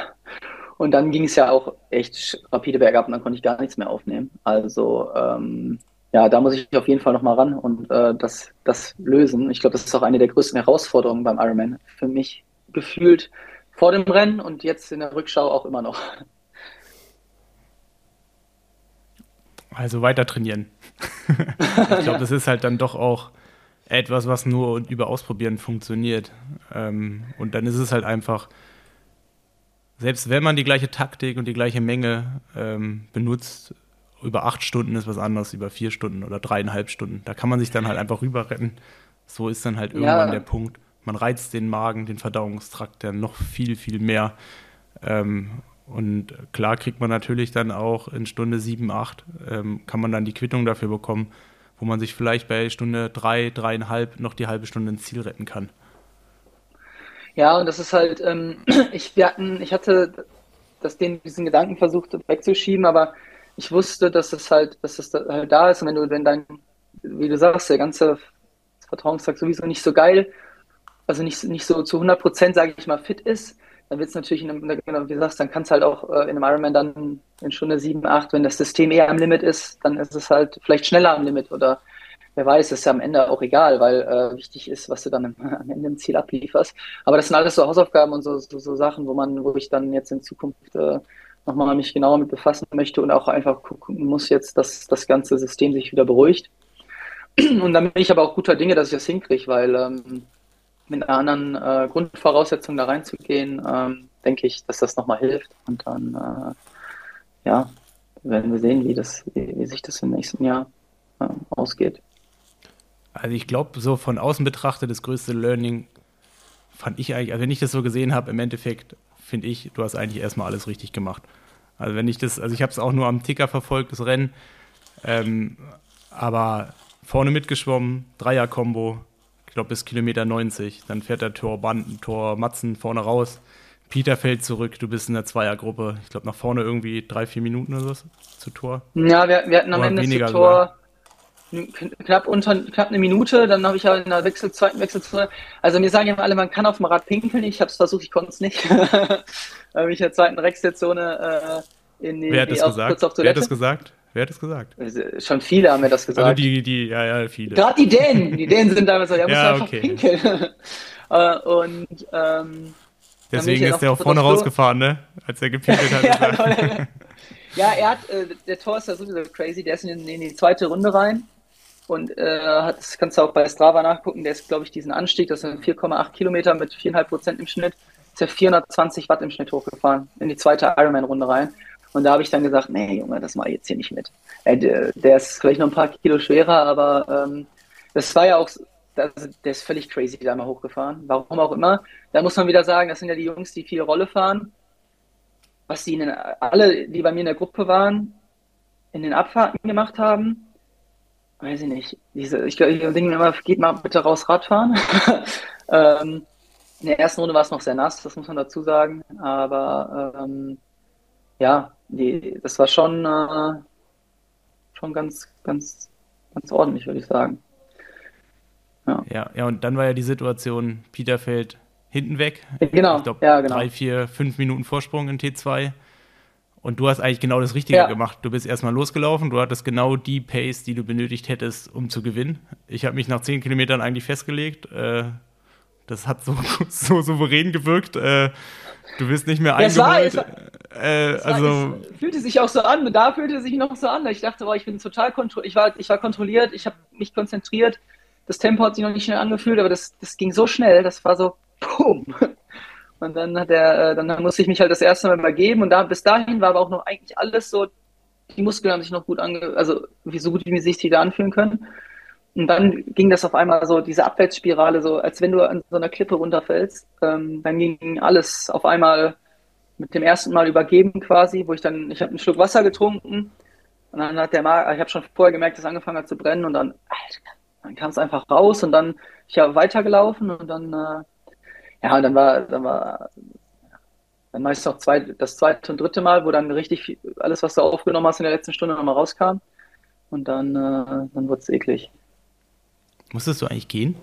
und dann ging es ja auch echt rapide bergab und dann konnte ich gar nichts mehr aufnehmen. Also ähm, ja, da muss ich auf jeden Fall nochmal ran und äh, das, das lösen. Ich glaube, das ist auch eine der größten Herausforderungen beim Ironman. Für mich gefühlt vor dem Rennen und jetzt in der Rückschau auch immer noch. Also weiter trainieren. [laughs] ich glaube, das ist halt dann doch auch etwas, was nur über Ausprobieren funktioniert. Ähm, und dann ist es halt einfach, selbst wenn man die gleiche Taktik und die gleiche Menge ähm, benutzt, über acht Stunden ist was anderes, über vier Stunden oder dreieinhalb Stunden. Da kann man sich dann halt einfach rüber retten. So ist dann halt irgendwann ja. der Punkt. Man reizt den Magen, den Verdauungstrakt dann noch viel, viel mehr. Ähm, und klar kriegt man natürlich dann auch in Stunde sieben, acht, ähm, kann man dann die Quittung dafür bekommen wo man sich vielleicht bei Stunde drei, dreieinhalb noch die halbe Stunde ins Ziel retten kann. Ja, und das ist halt, ähm, [clears throat] ich, wir hatten, ich hatte das, den, diesen Gedanken versucht wegzuschieben, aber ich wusste, dass es halt, dass es halt da ist und wenn du, wenn dein, wie du sagst, der ganze Vertrauenstag sowieso nicht so geil, also nicht, nicht so zu 100 Prozent, sage ich mal, fit ist, dann wird es natürlich, in einem, wie du sagst, dann kann es halt auch äh, in einem Ironman dann in Stunde 7, 8, wenn das System eher am Limit ist, dann ist es halt vielleicht schneller am Limit oder wer weiß, ist ja am Ende auch egal, weil äh, wichtig ist, was du dann am [laughs] Ende im Ziel ablieferst. Aber das sind alles so Hausaufgaben und so, so, so Sachen, wo man, wo ich dann jetzt in Zukunft äh, nochmal mich genauer mit befassen möchte und auch einfach gucken muss jetzt, dass das ganze System sich wieder beruhigt. [clears throat] Und dann bin ich aber auch guter Dinge, dass ich das hinkriege, weil ähm, mit einer anderen äh, Grundvoraussetzung da reinzugehen, ähm, denke ich, dass das nochmal hilft. Und dann, äh, ja, werden wir sehen, wie, das, wie, wie sich das im nächsten Jahr äh, ausgeht. Also ich glaube, so von außen betrachtet, das größte Learning fand ich eigentlich, also wenn ich das so gesehen habe, im Endeffekt finde ich, du hast eigentlich erstmal alles richtig gemacht. Also wenn ich das, also ich habe es auch nur am Ticker verfolgt, das Rennen, ähm, aber vorne mitgeschwommen, Dreier-Kombo, glaube bis Kilometer 90. Dann fährt der Tor, Banden, Tor Matzen vorne raus. Peter fällt zurück, du bist in der Zweiergruppe. Ich glaube nach vorne irgendwie drei, vier Minuten oder so zu Tor. Ja, wir, wir hatten am oder Ende zu Tor knapp unter knapp eine Minute, dann habe ich ja in der Wechsel, zweiten Wechselzone. Also mir sagen ja alle, man kann auf dem Rad pinkeln. Ich habe es versucht, ich konnte es nicht. da habe ich in der zweiten Wechselzone äh, in die, Wer hat das gesagt? Wer hat das gesagt? Wer hat das gesagt? Schon viele haben mir das gesagt. Also die, die, ja, ja, viele. Gerade die Dänen. Die Dänen sind damals so, ja, [laughs] muss ja, einfach okay. pinkeln. [laughs] Äh, und ähm, Deswegen ist der auch vorne rausgefahren, ne? Als er gepinkelt hat. [laughs] ja, ja, er hat, äh, der Tor ist ja sowieso crazy, der ist in, in die zweite Runde rein und äh, hat, das kannst du auch bei Strava nachgucken, der ist, glaube ich, diesen Anstieg, das sind 4,8 Kilometer mit 4,5 Prozent im Schnitt, ist er 420 Watt im Schnitt hochgefahren, in die zweite Ironman-Runde rein. Und da habe ich dann gesagt, nee, Junge, das mache ich jetzt hier nicht mit. Äh, der, ist vielleicht noch ein paar Kilo schwerer, aber ähm, das war ja auch, das, der ist völlig crazy da mal hochgefahren. Warum auch immer. Da muss man wieder sagen, das sind ja die Jungs, die viel Rolle fahren. Was die in, alle, die bei mir in der Gruppe waren, in den Abfahrten gemacht haben, weiß ich nicht. Diese, ich, ich denke immer, geht mal bitte raus Radfahren. [laughs] ähm, in der ersten Runde war es noch sehr nass, das muss man dazu sagen. Aber ähm, ja, die, das war schon, äh, schon ganz, ganz, ganz ordentlich, würde ich sagen. Ja. ja, ja, und dann war ja die Situation, Peter fällt hinten weg. Genau, ich glaube, ja, genau. drei, vier, fünf Minuten Vorsprung in T2. Und du hast eigentlich genau das Richtige ja. gemacht. Du bist erstmal losgelaufen, du hattest genau die Pace, die du benötigt hättest, um zu gewinnen. Ich habe mich nach zehn Kilometern eigentlich festgelegt. Äh, das hat so, [laughs] so souverän gewirkt. Äh, du bist nicht mehr ja, eingeholt. War, war, äh, also es fühlte sich auch so an. Da fühlte sich noch so an. Ich dachte, boah, ich bin total kontrolliert. Ich war, ich war kontrolliert, ich habe mich konzentriert. Das Tempo hat sich noch nicht schnell angefühlt, aber das, das ging so schnell. Das war so, boom. [laughs] Und dann hat er, äh, dann musste ich mich halt das erste Mal übergeben und da bis dahin war aber auch noch eigentlich alles so, die Muskeln haben sich noch gut ange, also wie so gut wie sich die da anfühlen können. Und dann ging das auf einmal so, diese Abwärtsspirale, so als wenn du an so einer Klippe runterfällst. Ähm, dann ging alles auf einmal mit dem ersten Mal übergeben quasi, wo ich dann, ich habe einen Schluck Wasser getrunken und dann hat der Magen, ich habe schon vorher gemerkt, dass es angefangen hat zu brennen und dann, Alter, dann kam es einfach raus und dann, ich habe weitergelaufen und dann äh, ja, und dann war, dann war, dann meist auch zwei, das zweite und dritte Mal, wo dann richtig viel, alles, was du aufgenommen hast in der letzten Stunde, nochmal rauskam. Und dann, äh, dann wurde es eklig. Musstest du eigentlich gehen?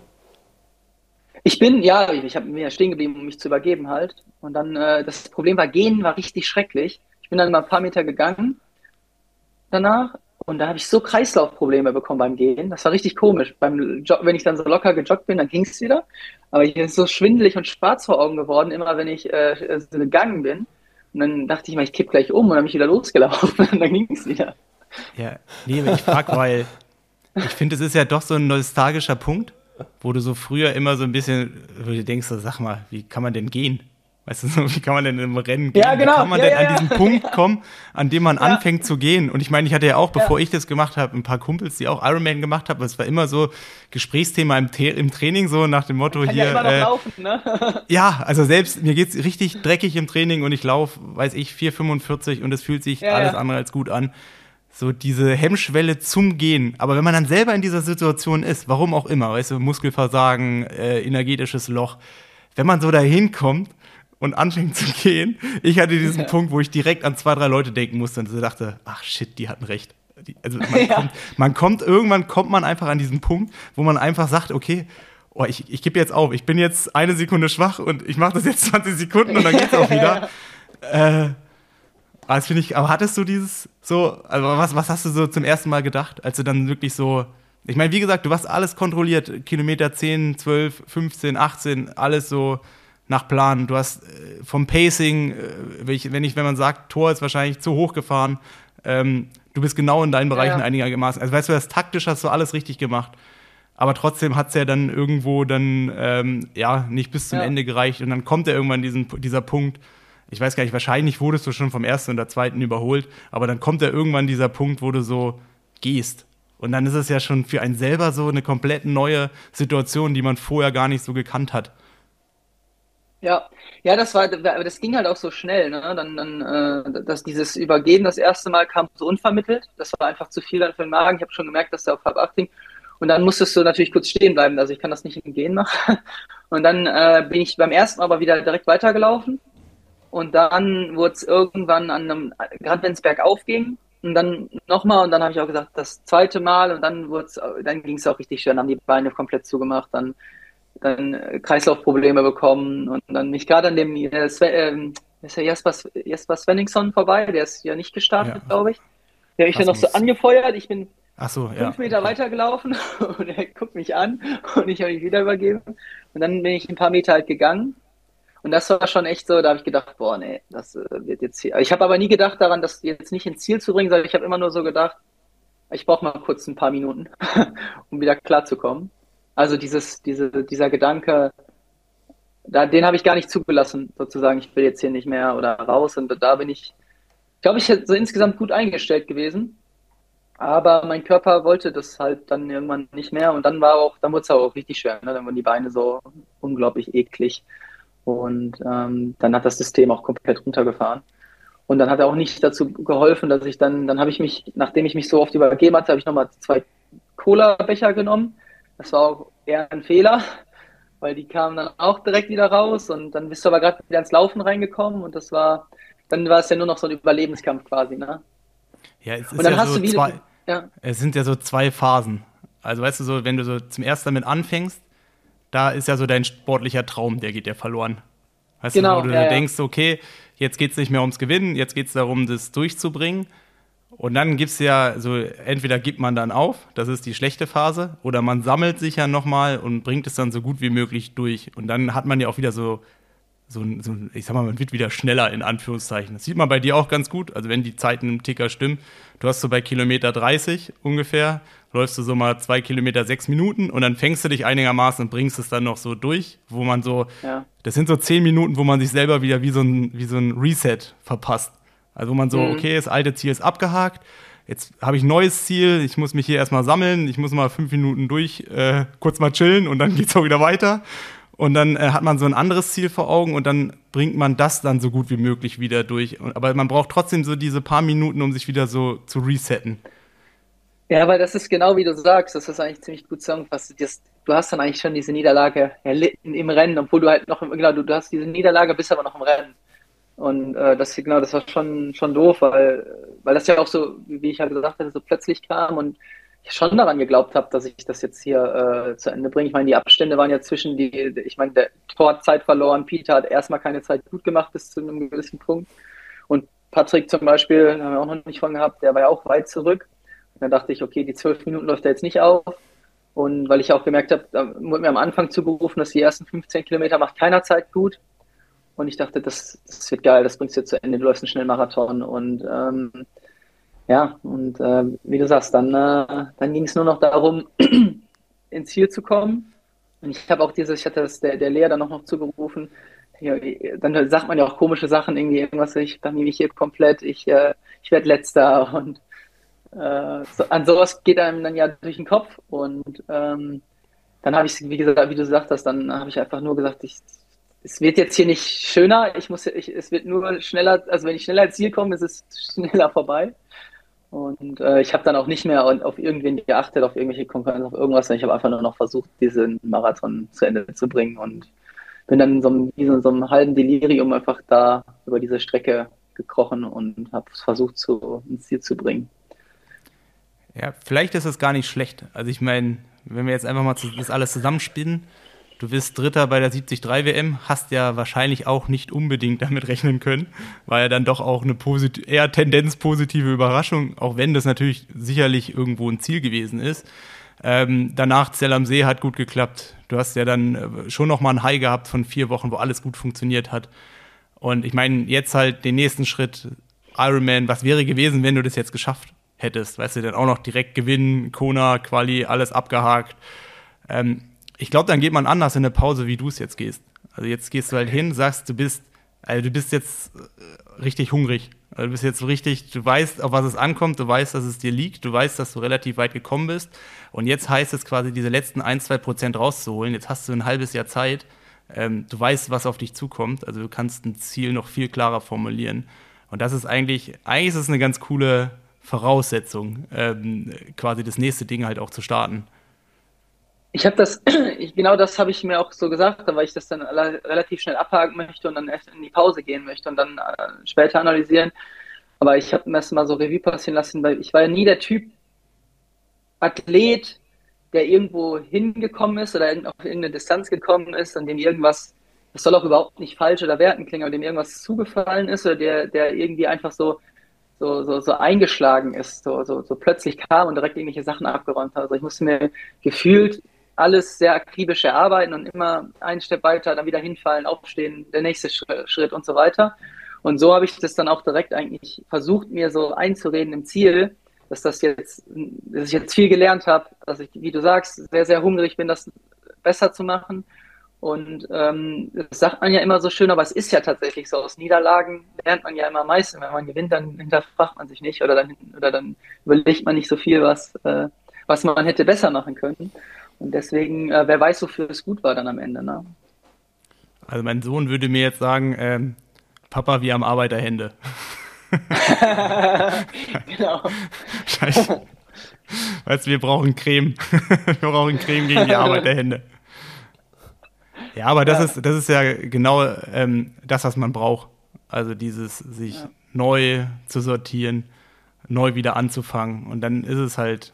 Ich bin, ja, ich habe mir stehen geblieben, um mich zu übergeben halt. Und dann, äh, das Problem war, gehen war richtig schrecklich. Ich bin dann mal ein paar Meter gegangen danach und da habe ich so Kreislaufprobleme bekommen beim Gehen. Das war richtig komisch. Beim Jog wenn ich dann so locker gejoggt bin, dann ging es wieder. Aber ich bin so schwindelig und schwarz vor Augen geworden, immer wenn ich äh, so gegangen bin. Und dann dachte ich mal, ich kipp gleich um und dann bin ich wieder losgelaufen [laughs] und dann ging es wieder. Ja, nee, ich frag, weil ich finde, es ist ja doch so ein nostalgischer Punkt, wo du so früher immer so ein bisschen, wo du denkst, so, sag mal, wie kann man denn gehen? Weißt du, so, wie kann man denn im Rennen gehen? Ja, genau. Wie kann man ja, denn ja, an diesen Punkt [laughs] kommen, an dem man anfängt zu gehen? Und ich meine, ich hatte ja auch, bevor ich das gemacht habe, ein paar Kumpels, die auch Ironman gemacht haben. Es war immer so Gesprächsthema im, im Training, so nach dem Motto hier. Ja, äh, laufen, ne? [laughs] ja, also selbst mir geht's richtig dreckig im Training und ich laufe, weiß ich, 4,45 und es fühlt sich alles andere als gut an. So diese Hemmschwelle zum Gehen. Aber wenn man dann selber in dieser Situation ist, warum auch immer, weißt du, Muskelversagen, äh, energetisches Loch, wenn man so dahin kommt, und anfängt zu gehen. Ich hatte diesen ja. Punkt, wo ich direkt an zwei, drei Leute denken musste und so dachte, ach shit, die hatten recht. Die, also man, ja. kommt, man, kommt, irgendwann kommt man einfach an diesen Punkt, wo man einfach sagt, okay, oh, ich, ich gebe jetzt auf, ich bin jetzt eine Sekunde schwach und ich mache das jetzt 20 Sekunden und dann geht's auch [laughs] wieder. äh, das finde ich, aber hattest du dieses so, also was, was hast du so zum ersten Mal gedacht, als du dann wirklich so, ich meine, wie gesagt, du hast alles kontrolliert, Kilometer 10, 12, 15, 18, alles so nach Plan. Du hast äh, vom Pacing, äh, wenn, ich, wenn man sagt, Tor ist wahrscheinlich zu hoch gefahren, ähm, du bist genau in deinen Bereichen ja, ja. einigermaßen. Also weißt du, das taktisch hast du alles richtig gemacht. Aber trotzdem hat es ja dann irgendwo dann ähm, ja nicht bis zum ja. Ende gereicht und dann kommt ja irgendwann diesen, dieser Punkt. Ich weiß gar nicht, wahrscheinlich wurdest du schon vom ersten und der zweiten überholt, aber dann kommt ja irgendwann dieser Punkt, wo du so gehst. Und dann ist es ja schon für einen selber so eine komplett neue Situation, die man vorher gar nicht so gekannt hat. Ja, ja, das war, das ging halt auch so schnell, ne? Dann, dann äh, dass dieses Übergeben das erste Mal kam so unvermittelt. Das war einfach zu viel für den Magen. Ich habe schon gemerkt, dass der auf halb acht ging. Und dann musstest du natürlich kurz stehen bleiben. Also ich kann das nicht im Gehen machen. Und dann äh, bin ich beim ersten Mal aber wieder direkt weitergelaufen. Und dann wurde es irgendwann an einem, gerade wenn es bergauf ging, und dann nochmal und dann habe ich auch gesagt, das zweite Mal und dann dann ging es auch richtig schön, haben die Beine komplett zugemacht, dann dann äh, Kreislaufprobleme bekommen und dann nicht gerade an dem äh, Sven, äh, ist ja Jesper, Jesper Svenningsson vorbei, der ist ja nicht gestartet, ja. glaube ich. Der habe ich dann noch so angefeuert. Ich bin so, ja. fünf Meter okay. weitergelaufen [laughs] und er guckt mich an [laughs] und ich habe mich wieder übergeben. Und dann bin ich ein paar Meter halt gegangen. Und das war schon echt so, da habe ich gedacht, boah, nee, das äh, wird jetzt hier. Ich habe aber nie gedacht daran, das jetzt nicht ins Ziel zu bringen, sondern ich habe immer nur so gedacht, ich brauche mal kurz ein paar Minuten, [laughs] um wieder klarzukommen. Also dieses, diese, dieser Gedanke, da, den habe ich gar nicht zugelassen, sozusagen, ich will jetzt hier nicht mehr oder raus. Und da bin ich, glaube ich, so insgesamt gut eingestellt gewesen. Aber mein Körper wollte das halt dann irgendwann nicht mehr. Und dann war auch, dann wurde es auch richtig schwer. Ne? Dann wurden die Beine so unglaublich eklig. Und ähm, dann hat das System auch komplett runtergefahren. Und dann hat er auch nicht dazu geholfen, dass ich dann, dann habe ich mich, nachdem ich mich so oft übergeben hatte, habe ich nochmal zwei Cola-Becher genommen. Das war auch eher ein Fehler, weil die kamen dann auch direkt wieder raus und dann bist du aber gerade wieder ins Laufen reingekommen und das war, dann war es ja nur noch so ein Überlebenskampf quasi, ne? Ja, es, ist ja so zwei, ja. es sind ja so zwei Phasen. Also weißt du so, wenn du so zum ersten damit anfängst, da ist ja so dein sportlicher Traum, der geht ja verloren. Weißt genau, du, wo du ja, denkst, okay, jetzt geht es nicht mehr ums Gewinnen, jetzt geht es darum, das durchzubringen. Und dann gibt es ja so, entweder gibt man dann auf, das ist die schlechte Phase, oder man sammelt sich ja nochmal und bringt es dann so gut wie möglich durch. Und dann hat man ja auch wieder so, so, so, ich sag mal, man wird wieder schneller in Anführungszeichen. Das sieht man bei dir auch ganz gut, also wenn die Zeiten im Ticker stimmen. Du hast so bei Kilometer 30 ungefähr, läufst du so mal zwei Kilometer sechs Minuten und dann fängst du dich einigermaßen und bringst es dann noch so durch, wo man so, ja. das sind so zehn Minuten, wo man sich selber wieder wie so ein, wie so ein Reset verpasst. Also wo man so, mhm. okay, das alte Ziel ist abgehakt, jetzt habe ich ein neues Ziel, ich muss mich hier erstmal sammeln, ich muss mal fünf Minuten durch, äh, kurz mal chillen und dann geht es auch wieder weiter. Und dann äh, hat man so ein anderes Ziel vor Augen und dann bringt man das dann so gut wie möglich wieder durch. Aber man braucht trotzdem so diese paar Minuten, um sich wieder so zu resetten. Ja, aber das ist genau wie du sagst, das ist eigentlich ziemlich gut zusammengefasst. Du hast dann eigentlich schon diese Niederlage erlitten im Rennen, obwohl du halt noch, genau, du, du hast diese Niederlage, bist aber noch im Rennen. Und äh, das, genau, das war schon, schon doof, weil, weil das ja auch so, wie ich halt gesagt hatte, so plötzlich kam und schon daran geglaubt habe, dass ich das jetzt hier äh, zu Ende bringe. Ich meine, die Abstände waren ja zwischen die, ich meine, der Tor hat Zeit verloren, Peter hat erstmal keine Zeit gut gemacht bis zu einem gewissen Punkt. Und Patrick zum Beispiel, haben wir auch noch nicht von gehabt, der war ja auch weit zurück. Und dann dachte ich, okay, die zwölf Minuten läuft er jetzt nicht auf. Und weil ich auch gemerkt habe, da wurde mir am Anfang zugerufen, dass die ersten 15 Kilometer macht keiner Zeit gut. Und ich dachte, das, das wird geil, das bringst du zu Ende, du läufst einen schnellen Marathon. Und ähm, ja, und äh, wie du sagst, dann, äh, dann ging es nur noch darum, [clears throat] ins Ziel zu kommen. Und ich habe auch dieses, ich hatte das der, der Lehrer dann noch, noch zugerufen, ja, dann sagt man ja auch komische Sachen, irgendwie irgendwas, ich dann mich hier komplett, ich, äh, ich werde letzter [laughs] und äh, so, an sowas geht einem dann ja durch den Kopf und ähm, dann habe ich, wie gesagt, wie du gesagt hast, dann habe ich einfach nur gesagt, ich, es wird jetzt hier nicht schöner, ich muss, ich, es wird nur schneller, also wenn ich schneller ins Ziel komme, ist es [laughs] schneller vorbei. Und äh, ich habe dann auch nicht mehr auf irgendwen geachtet, auf irgendwelche Konkurrenz, auf irgendwas, sondern ich habe einfach nur noch versucht, diesen Marathon zu Ende zu bringen und bin dann in so einem, in so einem halben Delirium einfach da über diese Strecke gekrochen und habe es versucht, zu, ins Ziel zu bringen. Ja, vielleicht ist es gar nicht schlecht. Also ich meine, wenn wir jetzt einfach mal das alles zusammenspinnen, Du bist Dritter bei der 73 WM, hast ja wahrscheinlich auch nicht unbedingt damit rechnen können, war ja dann doch auch eine eher tendenzpositive Überraschung, auch wenn das natürlich sicherlich irgendwo ein Ziel gewesen ist. Ähm, danach Zell am See hat gut geklappt. Du hast ja dann äh, schon noch mal ein High gehabt von vier Wochen, wo alles gut funktioniert hat. Und ich meine, jetzt halt den nächsten Schritt, Ironman, was wäre gewesen, wenn du das jetzt geschafft hättest? Weißt du, dann auch noch direkt gewinnen, Kona, Quali, alles abgehakt. Ähm, ich glaube, dann geht man anders in der Pause, wie du es jetzt gehst. Also jetzt gehst du halt hin, sagst, du bist, also du bist jetzt äh, richtig hungrig. Also du bist jetzt richtig, du weißt, auf was es ankommt, du weißt, dass es dir liegt, du weißt, dass du relativ weit gekommen bist. Und jetzt heißt es quasi, diese letzten ein, zwei Prozent rauszuholen. Jetzt hast du ein halbes Jahr Zeit. Ähm, du weißt, was auf dich zukommt. Also du kannst ein Ziel noch viel klarer formulieren. Und das ist eigentlich, eigentlich ist es eine ganz coole Voraussetzung, ähm, quasi das nächste Ding halt auch zu starten. Ich habe das, [clears throat] ich, genau das habe ich mir auch so gesagt, weil ich das dann relativ schnell abhaken möchte und dann erst in die Pause gehen möchte und dann äh, später analysieren. Aber ich habe mir das mal so Revue passieren lassen, weil ich war ja nie der Typ Athlet, der irgendwo hingekommen ist oder auf irgendeine Distanz gekommen ist, an dem irgendwas, das soll auch überhaupt nicht falsch oder werten klingen, aber dem irgendwas zugefallen ist oder der, der irgendwie einfach so so, so, so eingeschlagen ist, so, so, so plötzlich kam und direkt irgendwelche Sachen abgeräumt hat. Also ich musste mir gefühlt alles sehr akribisch erarbeiten und immer einen Step weiter, dann wieder hinfallen, aufstehen, der nächste Schritt und so weiter. Und so habe ich das dann auch direkt eigentlich versucht, mir so einzureden im Ziel, dass das jetzt, dass ich jetzt viel gelernt habe, dass ich, wie du sagst, sehr, sehr hungrig bin, das besser zu machen und ähm, das sagt man ja immer so schön, aber es ist ja tatsächlich so. Aus Niederlagen lernt man ja immer am meisten. Wenn man gewinnt, dann hinterfragt man sich nicht oder dann, oder dann überlegt man nicht so viel, was, äh, was man hätte besser machen können. Und deswegen, äh, wer weiß, wofür es gut war dann am Ende. Ne? Also mein Sohn würde mir jetzt sagen, ähm, Papa, wie am Arbeiterhände. [laughs] genau. [laughs] Scheiße. Weißt du, wir brauchen Creme. [laughs] wir brauchen Creme gegen die Arbeiterhände. Ja, aber das, ja. Ist, das ist ja genau ähm, das, was man braucht. Also dieses sich ja. neu zu sortieren, neu wieder anzufangen. Und dann ist es halt,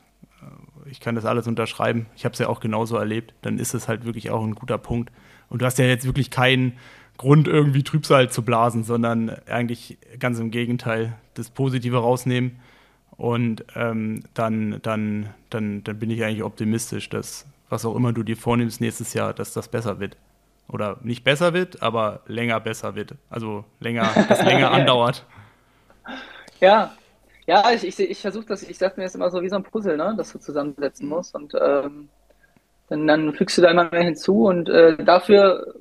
ich kann das alles unterschreiben, ich habe es ja auch genauso erlebt, dann ist es halt wirklich auch ein guter Punkt. Und du hast ja jetzt wirklich keinen Grund, irgendwie Trübsal zu blasen, sondern eigentlich ganz im Gegenteil, das Positive rausnehmen. Und ähm, dann, dann, dann, dann bin ich eigentlich optimistisch, dass was auch immer du dir vornimmst nächstes Jahr, dass das besser wird oder nicht besser wird, aber länger besser wird. Also länger, das länger [laughs] andauert. Ja, ja, ich, ich, ich versuche das, ich sage mir das immer so wie so ein Puzzle, ne, das du zusammensetzen musst und ähm, dann, dann fügst du da immer mehr hinzu und äh, dafür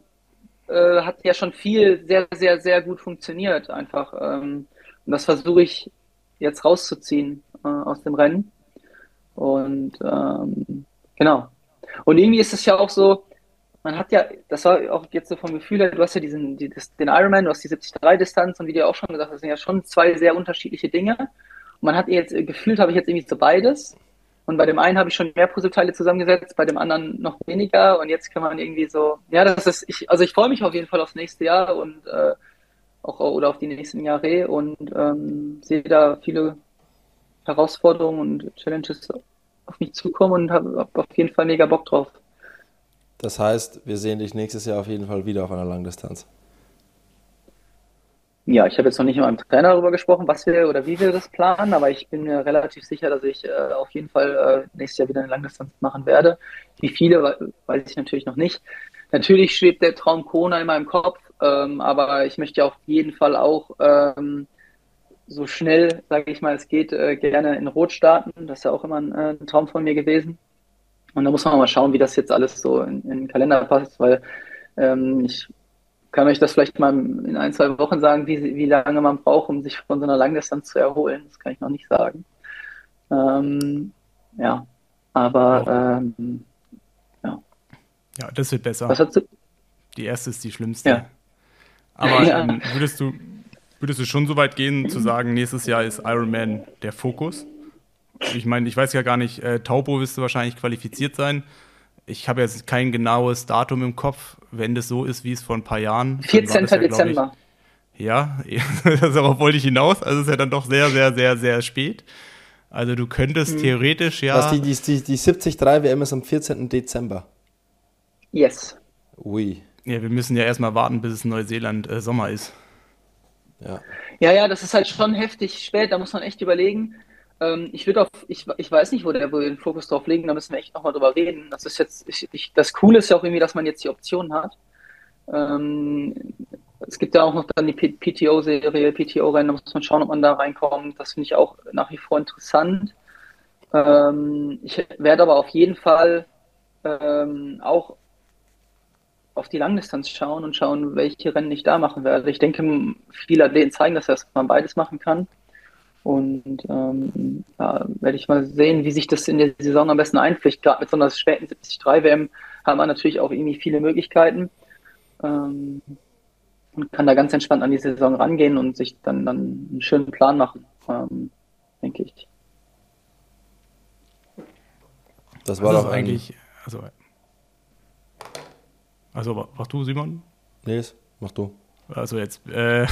äh, hat ja schon viel sehr, sehr, sehr gut funktioniert einfach. Ähm, und das versuche ich jetzt rauszuziehen äh, aus dem Rennen. Und ähm, genau. Und irgendwie ist es ja auch so, man hat ja, das war auch jetzt so vom Gefühl her, du hast ja diesen, die, den Ironman, du hast die 73-Distanz und wie du auch schon gesagt hast, das sind ja schon zwei sehr unterschiedliche Dinge. Und man hat jetzt, gefühlt habe ich jetzt irgendwie so beides. Und bei dem einen habe ich schon mehr Puzzleteile zusammengesetzt, bei dem anderen noch weniger. Und jetzt kann man irgendwie so, ja, das ist, ich, also ich freue mich auf jeden Fall aufs nächste Jahr und äh, auch oder auf die nächsten Jahre und ähm, sehe da viele Herausforderungen und Challenges auf mich zukommen und habe hab auf jeden Fall mega Bock drauf. Das heißt, wir sehen dich nächstes Jahr auf jeden Fall wieder auf einer Langdistanz. Ja, ich habe jetzt noch nicht mit meinem Trainer darüber gesprochen, was wir oder wie wir das planen, aber ich bin mir relativ sicher, dass ich äh, auf jeden Fall äh, nächstes Jahr wieder eine Langdistanz machen werde. Wie viele, weiß ich natürlich noch nicht. Natürlich schwebt der Traum Kona in meinem Kopf, ähm, aber ich möchte auf jeden Fall auch ähm, so schnell, sage ich mal, es geht, äh, gerne in Rot starten. Das ist ja auch immer ein, äh, ein Traum von mir gewesen. Und da muss man mal schauen, wie das jetzt alles so in, in den Kalender passt, weil ähm, ich kann euch das vielleicht mal in ein, zwei Wochen sagen, wie, wie lange man braucht, um sich von so einer Langdistanz zu erholen. Das kann ich noch nicht sagen. Ähm, ja, aber ähm, ja. Ja, das wird besser. Was hast du? Die erste ist die schlimmste. Ja. Aber ja. Ähm, würdest, du, würdest du schon so weit gehen, zu sagen, nächstes Jahr ist Ironman der Fokus? Ich meine, ich weiß ja gar nicht, äh, Taupo wirst du wahrscheinlich qualifiziert sein. Ich habe jetzt kein genaues Datum im Kopf, wenn das so ist, wie es vor ein paar Jahren. 14. Ja, Dezember. Ich, [laughs] ja, darauf wollte ich hinaus. Also ist ja dann doch sehr, sehr, sehr, sehr spät. Also du könntest hm. theoretisch ja. Was, die, die, die, die 73 WM ist am 14. Dezember. Yes. Ui. Ja, wir müssen ja erstmal warten, bis es Neuseeland äh, Sommer ist. Ja. ja, ja, das ist halt schon heftig spät, da muss man echt überlegen. Ähm, ich würde auf, ich, ich weiß nicht, wo der wo den Fokus drauf legen, da müssen wir echt nochmal drüber reden. Das ist jetzt, ich, ich, das Coole ist ja auch irgendwie, dass man jetzt die Option hat. Ähm, es gibt ja auch noch dann die PTO-Serie, PTO-Rennen, da muss man schauen, ob man da reinkommt. Das finde ich auch nach wie vor interessant. Ähm, ich werde aber auf jeden Fall ähm, auch auf die Langdistanz schauen und schauen, welche Rennen ich da machen werde. Ich denke, viele Athleten zeigen, dass man beides machen kann. Und ähm, ja, werde ich mal sehen, wie sich das in der Saison am besten einpflicht. Gerade mit so einer späten 73 WM haben wir natürlich auch irgendwie viele Möglichkeiten. Ähm, und kann da ganz entspannt an die Saison rangehen und sich dann, dann einen schönen Plan machen, ähm, denke ich. Das war das doch eigentlich. Also, also, mach du, Simon? Nee, mach du. Also jetzt. Äh,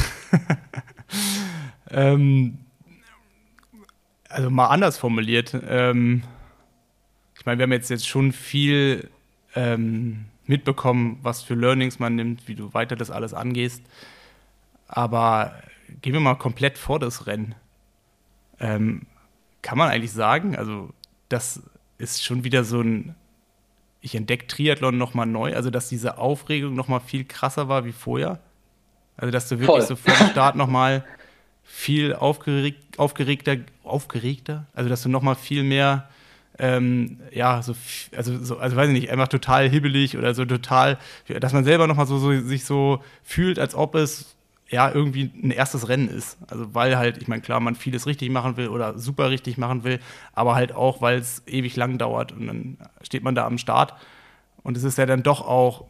[laughs] ähm, also mal anders formuliert, ähm, ich meine, wir haben jetzt, jetzt schon viel ähm, mitbekommen, was für Learnings man nimmt, wie du weiter das alles angehst. Aber gehen wir mal komplett vor das Rennen. Ähm, kann man eigentlich sagen, also das ist schon wieder so ein, ich entdecke Triathlon nochmal neu, also dass diese Aufregung nochmal viel krasser war wie vorher. Also dass du wirklich Voll. so vor dem Start nochmal viel aufgeregt, aufgeregter, aufgeregter, also dass du nochmal viel mehr ähm, ja, so, also, so, also weiß ich nicht, einfach total hibbelig oder so total, dass man selber nochmal so, so, sich so fühlt, als ob es ja irgendwie ein erstes Rennen ist. Also weil halt, ich meine, klar, man vieles richtig machen will oder super richtig machen will, aber halt auch, weil es ewig lang dauert und dann steht man da am Start und es ist ja dann doch auch,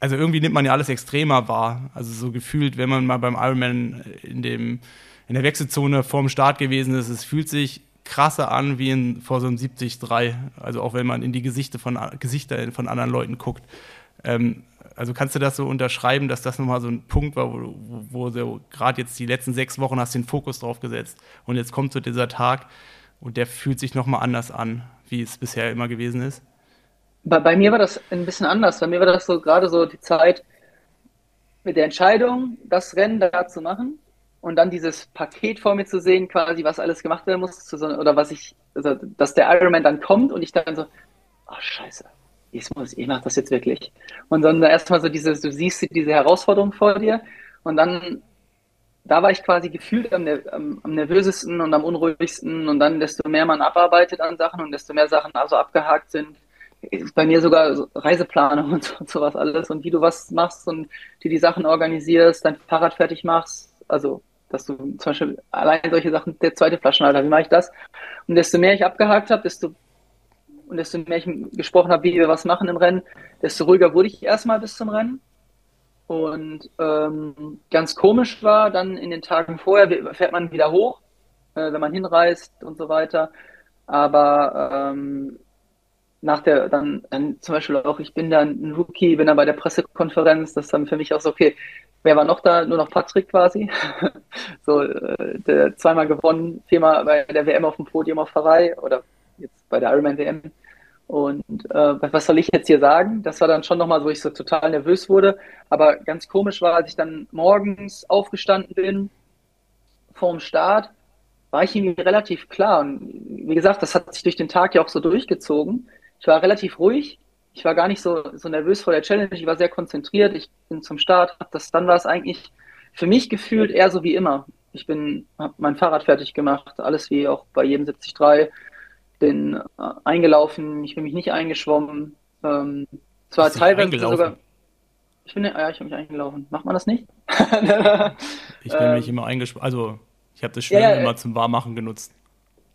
also irgendwie nimmt man ja alles extremer wahr. Also so gefühlt, wenn man mal beim Ironman in dem in der Wechselzone vorm Start gewesen ist, es fühlt sich krasser an wie in, vor so einem 70-3. Also auch wenn man in die Gesichter von, Gesichter von anderen Leuten guckt. Ähm, also kannst du das so unterschreiben, dass das nochmal so ein Punkt war, wo, wo, wo gerade jetzt die letzten sechs Wochen hast den Fokus drauf gesetzt und jetzt kommt so dieser Tag und der fühlt sich nochmal anders an, wie es bisher immer gewesen ist? Bei, bei mir war das ein bisschen anders. Bei mir war das so gerade so die Zeit mit der Entscheidung, das Rennen da zu machen und dann dieses Paket vor mir zu sehen, quasi, was alles gemacht werden muss, oder was ich, also, dass der Ironman dann kommt und ich dann so, oh scheiße, ich muss, ich mache das jetzt wirklich. Und dann erstmal so dieses, du siehst diese Herausforderung vor dir und dann, da war ich quasi gefühlt am, am, am nervösesten und am unruhigsten und dann, desto mehr man abarbeitet an Sachen und desto mehr Sachen also abgehakt sind, ist bei mir sogar so Reiseplanung und, so, und sowas alles und wie du was machst und dir die Sachen organisierst, dein Fahrrad fertig machst, also dass du zum Beispiel allein solche Sachen, der zweite Flaschenhalter, wie mache ich das? Und desto mehr ich abgehakt habe, desto und desto mehr ich gesprochen habe, wie wir was machen im Rennen, desto ruhiger wurde ich erstmal bis zum Rennen. Und ähm, ganz komisch war, dann in den Tagen vorher fährt man wieder hoch, äh, wenn man hinreist und so weiter. Aber ähm, nach der, dann, dann zum Beispiel auch, ich bin dann ein Rookie, bin dann bei der Pressekonferenz, das ist dann für mich auch so, okay, wer war noch da? Nur noch Patrick quasi. [laughs] so, äh, der zweimal gewonnen, viermal bei der WM auf dem Podium auf Hawaii oder jetzt bei der Ironman WM. Und äh, was soll ich jetzt hier sagen? Das war dann schon nochmal, wo ich so total nervös wurde. Aber ganz komisch war, als ich dann morgens aufgestanden bin, vorm Start, war ich irgendwie relativ klar. Und wie gesagt, das hat sich durch den Tag ja auch so durchgezogen. Ich war relativ ruhig, ich war gar nicht so, so nervös vor der Challenge, ich war sehr konzentriert, ich bin zum Start, das, dann war es eigentlich für mich gefühlt eher so wie immer. Ich bin, habe mein Fahrrad fertig gemacht, alles wie auch bei jedem 73, bin äh, eingelaufen, ich bin mich nicht eingeschwommen. Ähm, zwar teilweise sogar. Ich bin, ja, ich habe mich eingelaufen. Macht man das nicht? [laughs] ich bin mich ähm, immer eingeschwommen. Also, ich habe das Schwimmen ja, immer zum Warmmachen genutzt.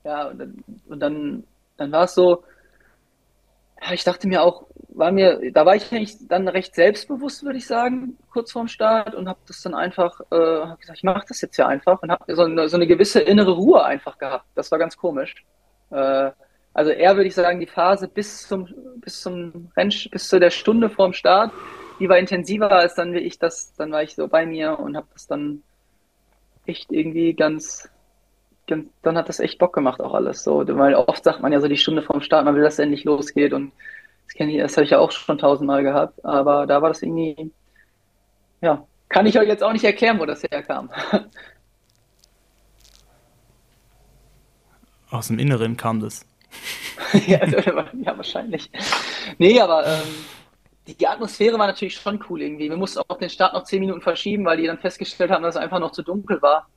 Ja, und dann, und dann, dann war es so, ich dachte mir auch, war mir, da war ich eigentlich dann recht selbstbewusst, würde ich sagen, kurz vorm Start und habe das dann einfach, äh, hab gesagt, ich mache das jetzt ja einfach und habe so, eine, so eine gewisse innere Ruhe einfach gehabt. Das war ganz komisch. Äh, also eher würde ich sagen, die Phase bis zum, bis zum Renn, bis zu der Stunde vorm Start, die war intensiver als dann wie ich das, dann war ich so bei mir und habe das dann echt irgendwie ganz, dann hat das echt Bock gemacht, auch alles so. Weil oft sagt man ja so die Stunde vorm Start, man will, dass es endlich losgeht und das kenne ich, das habe ich ja auch schon tausendmal gehabt, aber da war das irgendwie, ja, kann ich euch jetzt auch nicht erklären, wo das herkam. [laughs] Aus dem Inneren kam das. [laughs] ja, ja, wahrscheinlich. Nee, aber ähm, die, die, Atmosphäre war natürlich schon cool irgendwie. Wir mussten auch den Start noch zehn Minuten verschieben, weil die dann festgestellt haben, dass es einfach noch zu dunkel war.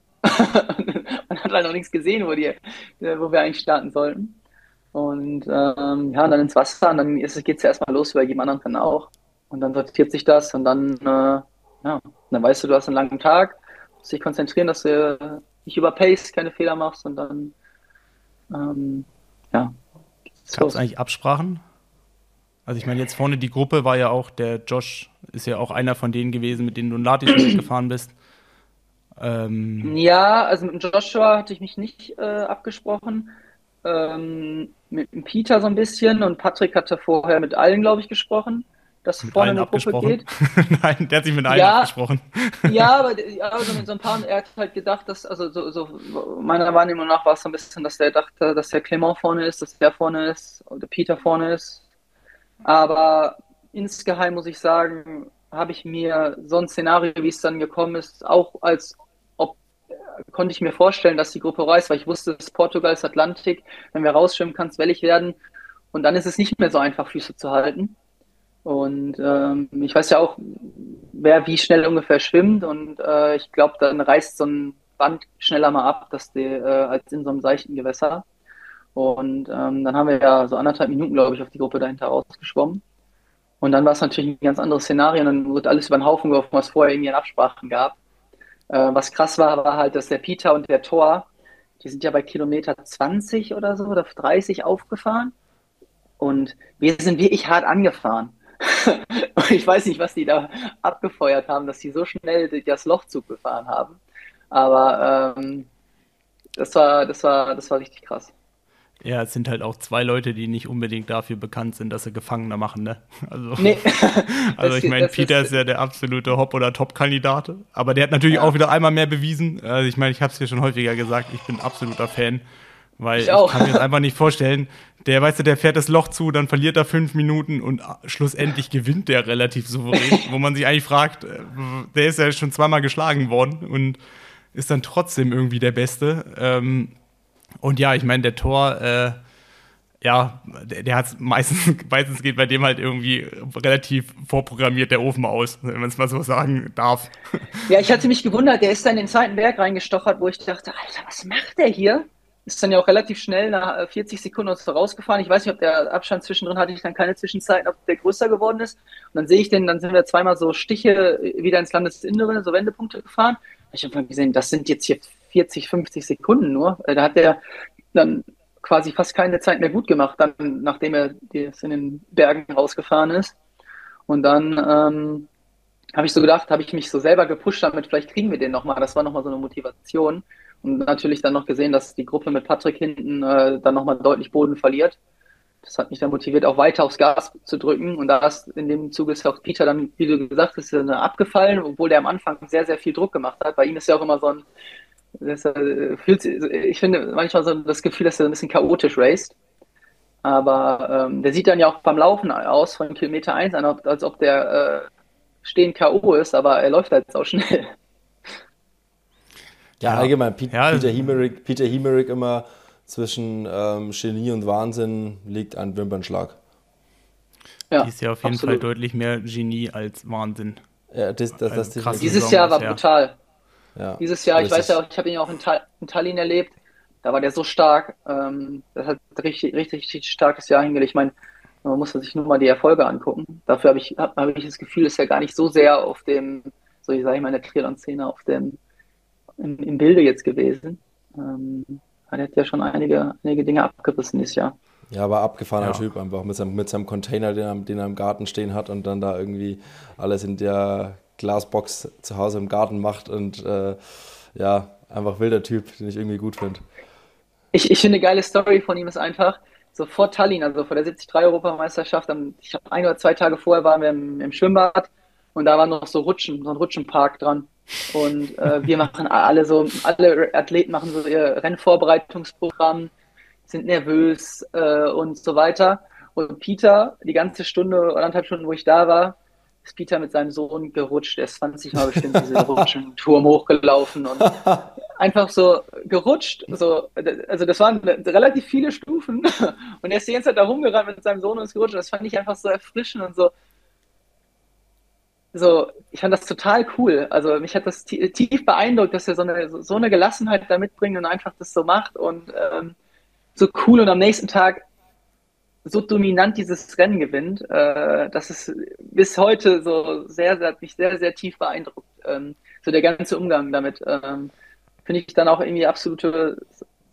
Man hat halt noch nichts gesehen, wo, die, wo wir eigentlich starten sollten. Und ähm, ja, dann ins Wasser und dann geht es ja erstmal los, bei jedem anderen Rennen auch. Und dann sortiert sich das und dann, äh, ja, dann weißt du, du hast einen langen Tag, musst dich konzentrieren, dass du nicht überpaced, keine Fehler machst und dann, ähm, ja. Gab es eigentlich Absprachen? Also ich meine, jetzt vorne die Gruppe war ja auch, der Josh ist ja auch einer von denen gewesen, mit denen du in Latisch [clears throat] gefahren bist. Ähm, ja, also mit Joshua hatte ich mich nicht äh, abgesprochen. Ähm, mit Peter so ein bisschen und Patrick hatte vorher mit allen, glaube ich, gesprochen, dass mit vorne eine Gruppe geht. [laughs] Nein, der hat sich mit allen ja, abgesprochen. [laughs] ja, aber, ja, aber mit so ein paar, er hat halt gedacht, dass, also so, so meiner Wahrnehmung nach war es so ein bisschen, dass der dachte, dass der Clement vorne ist, dass der vorne ist, oder Peter vorne ist. Aber insgeheim muss ich sagen, habe ich mir so ein Szenario, wie es dann gekommen ist, auch als konnte ich mir vorstellen, dass die Gruppe reist, weil ich wusste, dass Portugal ist Atlantik. Wenn wir rausschwimmen, kann es wellig werden. Und dann ist es nicht mehr so einfach, Füße zu halten. Und ähm, ich weiß ja auch, wer wie schnell ungefähr schwimmt. Und äh, ich glaube, dann reißt so ein Band schneller mal ab, dass die, äh, als in so einem seichten Gewässer. Und ähm, dann haben wir ja so anderthalb Minuten, glaube ich, auf die Gruppe dahinter rausgeschwommen. Und dann war es natürlich ein ganz anderes Szenario. Und dann wurde alles über den Haufen geworfen, was vorher irgendwie in Absprachen gab. Äh, was krass war, war halt, dass der Peter und der Thor, die sind ja bei Kilometer 20 oder so oder 30 aufgefahren. Und wir sind wirklich hart angefahren. [laughs] ich weiß nicht, was die da abgefeuert haben, dass die so schnell das Lochzug gefahren haben. Aber ähm, das war, das war, das war richtig krass. Ja, es sind halt auch zwei Leute, die nicht unbedingt dafür bekannt sind, dass sie Gefangener machen, ne? [laughs] Also, nee. [laughs] also ich meine, Peter ist, ist, ja der absolute Hop- oder Top-Kandidat, aber der hat natürlich ja. auch wieder einmal mehr bewiesen. Also ich meine, ich habe es ja schon häufiger gesagt, ich bin absoluter Fan, weil ich, ich kann mir das einfach nicht vorstellen. Der, weißt du, der fährt das Loch zu, dann verliert er fünf Minuten und schlussendlich gewinnt der relativ souverän, [laughs] wo man sich eigentlich fragt, äh, der ist ja schon zweimal geschlagen worden und ist dann trotzdem irgendwie der Beste. Ähm, und ja, ich meine, der Tor, äh, ja, der, der hat meistens, [laughs] meistens geht bei dem halt irgendwie relativ vorprogrammiert der Ofen aus, wenn man es mal so sagen darf. Ja, ich hatte mich gewundert, der ist da in den zweiten Berg reingestochert, wo ich dachte, Alter, was macht der hier? Ist dann ja auch relativ schnell nach 40 äh, Sekunden aus rausgefahren. Ich weiß nicht, ob der Abstand zwischendrin hatte ich dann keine Zwischenzeit, ob der größer geworden ist. Und dann sehe ich den, dann sind wir zweimal so Stiche wieder ins Landesinnere, so Wendepunkte gefahren. Ich habe gesehen, das sind jetzt hier 40, 50 Sekunden nur. Äh, da hat er dann quasi fast keine Zeit mehr gut gemacht, dann, nachdem er in den Bergen rausgefahren ist. Und dann ähm, habe ich so gedacht, habe ich mich so selber gepusht, damit vielleicht kriegen wir den nochmal. Das war nochmal so eine Motivation. Und natürlich dann noch gesehen, dass die Gruppe mit Patrick hinten äh, dann nochmal deutlich Boden verliert. Das hat mich dann motiviert, auch weiter aufs Gas zu drücken. Und da ist in dem Zuge ist auch Peter dann, wie du gesagt hast, abgefallen, obwohl der am Anfang sehr, sehr viel Druck gemacht hat. Bei ihm ist ja auch immer so ein, das, äh, fühlt, ich finde manchmal so das Gefühl, dass er ein bisschen chaotisch raced. Aber ähm, der sieht dann ja auch beim Laufen aus von Kilometer 1 an, als ob der äh, stehen K.O. ist, aber er läuft halt auch schnell. [laughs] Ja, ja. allgemein, P ja. Peter Hemerick, Peter Hemerick immer zwischen ähm, Genie und Wahnsinn liegt ein Wimpernschlag. Ja, die ist ja auf jeden absolut. Fall deutlich mehr Genie als Wahnsinn. Ja, das, das, das, das Dieses Jahr war brutal. Ja. Dieses Jahr, ich weiß ja, ich habe ihn auch in, Ta in, Tallinn erlebt, da war der so stark, ähm, das hat richtig, richtig, richtig starkes Jahr hingelegt. Ich meine, man muss sich nur mal die Erfolge angucken. Dafür habe ich, hab, hab ich das Gefühl, ist er gar nicht so sehr auf dem, so ich sage mal in der Triathlon-Szene, auf dem, im, im, Bilde jetzt gewesen. Ähm, er hat ja schon einige, einige Dinge abgerissen dieses Jahr. Ja, aber abgefahrener ja. Typ einfach mit seinem, mit seinem Container, den er, den er im Garten stehen hat und dann da irgendwie alles in der Glasbox zu Hause im Garten macht und äh, ja, einfach wilder Typ, den ich irgendwie gut finde. Ich, ich finde eine geile Story von ihm ist einfach, so vor Tallinn, also vor der 73-Europameisterschaft, ich habe ein oder zwei Tage vorher waren wir im, im, Schwimmbad und da war noch so Rutschen, so ein Rutschenpark dran. Und äh, wir machen alle so, alle Athleten machen so ihr Rennvorbereitungsprogramm, sind nervös äh, und so weiter. Und Peter, die ganze Stunde, anderthalb Stunden, wo ich da war, ist Peter mit seinem Sohn gerutscht. Er ist 20 Mal bestimmt diese Rutschenturm [laughs] hochgelaufen und [laughs] einfach so gerutscht. So, also das waren relativ viele Stufen [laughs] und er ist die ganze Zeit da rumgerannt mit seinem Sohn und ist gerutscht. Das fand ich einfach so erfrischend und so. So, ich fand das total cool. Also mich hat das tief beeindruckt, dass er so eine, so eine Gelassenheit da mitbringt und einfach das so macht und ähm, so cool. Und am nächsten Tag so dominant dieses Rennen gewinnt, äh, dass es bis heute so sehr, sehr, hat mich sehr, sehr tief beeindruckt. Ähm, so der ganze Umgang damit ähm, finde ich dann auch irgendwie absolute,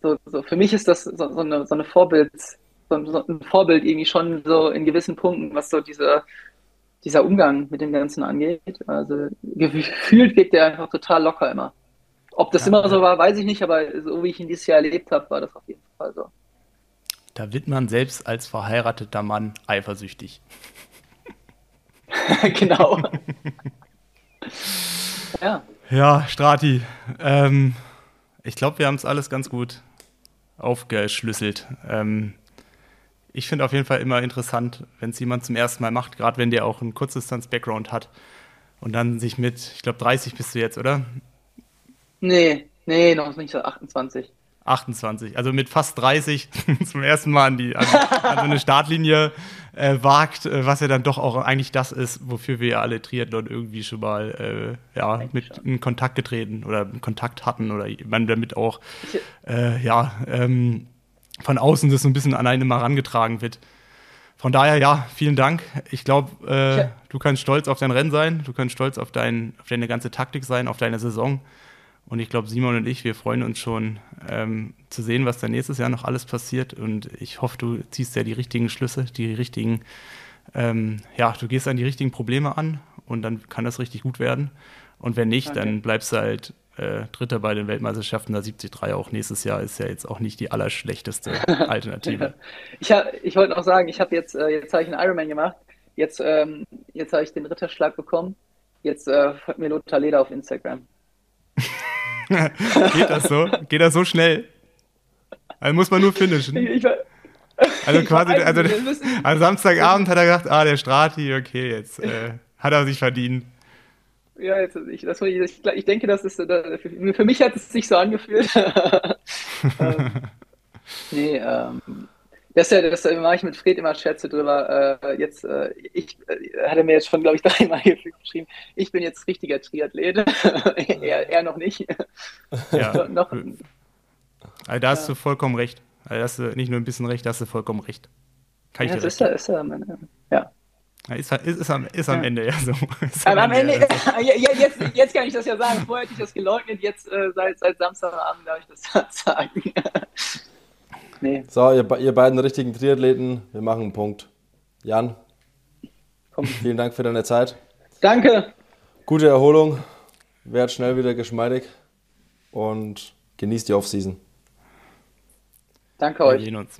so, so, für mich ist das so, so eine, so eine Vorbild, so, so, ein Vorbild irgendwie schon so in gewissen Punkten, was so diese, dieser Umgang mit dem Ganzen angeht. Also gefühlt wirkt der einfach total locker immer. Ob das ja, immer so war, weiß ich nicht, aber so wie ich ihn dieses Jahr erlebt habe, war das auf jeden Fall. Da wird man selbst als verheirateter Mann eifersüchtig. [laughs] genau. ja. Ja, Strati. Ähm, ich glaube, wir haben es alles ganz gut aufgeschlüsselt. Ähm, ich finde auf jeden Fall immer interessant, wenn es jemand zum ersten Mal macht, gerade wenn der auch einen Kurzdistanz-Background hat und dann sich mit, ich glaube, 30 bist du jetzt, oder? Nee, Nee, noch nicht so 28. 28, also mit fast 30 [laughs] zum ersten Mal an, die, an, an so eine Startlinie äh, wagt, äh, was ja dann doch auch eigentlich das ist, wofür wir ja alle Triathlon irgendwie schon mal äh, ja, mit in Kontakt getreten oder Kontakt hatten oder man damit auch äh, ja, ähm, von außen das so ein bisschen an einen mal herangetragen wird. Von daher, ja, vielen Dank. Ich glaube, äh, ja. du kannst stolz auf dein Rennen sein, du kannst stolz auf, dein, auf deine ganze Taktik sein, auf deine Saison. Und ich glaube, Simon und ich, wir freuen uns schon ähm, zu sehen, was da nächstes Jahr noch alles passiert. Und ich hoffe, du ziehst ja die richtigen Schlüsse, die richtigen, ähm, ja, du gehst an die richtigen Probleme an und dann kann das richtig gut werden. Und wenn nicht, okay. dann bleibst du halt äh, Dritter bei den Weltmeisterschaften. Da 73 auch nächstes Jahr ist ja jetzt auch nicht die allerschlechteste [laughs] Alternative. ich, ich wollte noch sagen, ich habe jetzt, äh, jetzt habe ich einen Ironman gemacht. Jetzt, ähm, jetzt habe ich den Ritterschlag bekommen. Jetzt äh, folgt mir Lothar Leder auf Instagram. [laughs] Geht das so? Geht das so schnell? Also muss man nur finishen. Ich, ich, also quasi, also, [laughs] am Samstagabend hat er gedacht, ah, der Strati, okay, jetzt äh, hat er sich verdient. Ja, jetzt, ich, das, ich, ich denke, das ist, für, für, mich hat es sich so angefühlt. [laughs] ähm, nee, ähm, das, ja, das mache ich mit Fred immer Scherze drüber. Äh, jetzt, äh, ich äh, hat er mir jetzt schon, glaube ich, [laughs] dreimal geschrieben, ich bin jetzt richtiger Triathlet. [laughs] er, er, noch nicht. Ja. [laughs] noch, also da hast du vollkommen recht. Also hast du nicht nur ein bisschen recht, da hast du vollkommen recht. Kann ich ja, dir ist, er, ist er ja. Ist, ist, ist, am, ist am ja. Ende ja so. am, am Ende, Ende so. jetzt, jetzt kann ich das ja sagen. Vorher hätte ich das geleugnet, jetzt äh, seit, seit Samstagabend darf ich das sagen. Nee. So, ihr, ihr beiden richtigen Triathleten, wir machen einen Punkt. Jan, Komm. vielen Dank für deine Zeit. Danke. Gute Erholung, werd schnell wieder geschmeidig und genießt die Offseason. Danke wir euch. Wir sehen uns.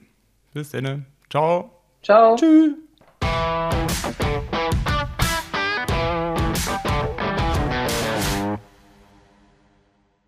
Bis dann. Ciao. Ciao. Tschüss.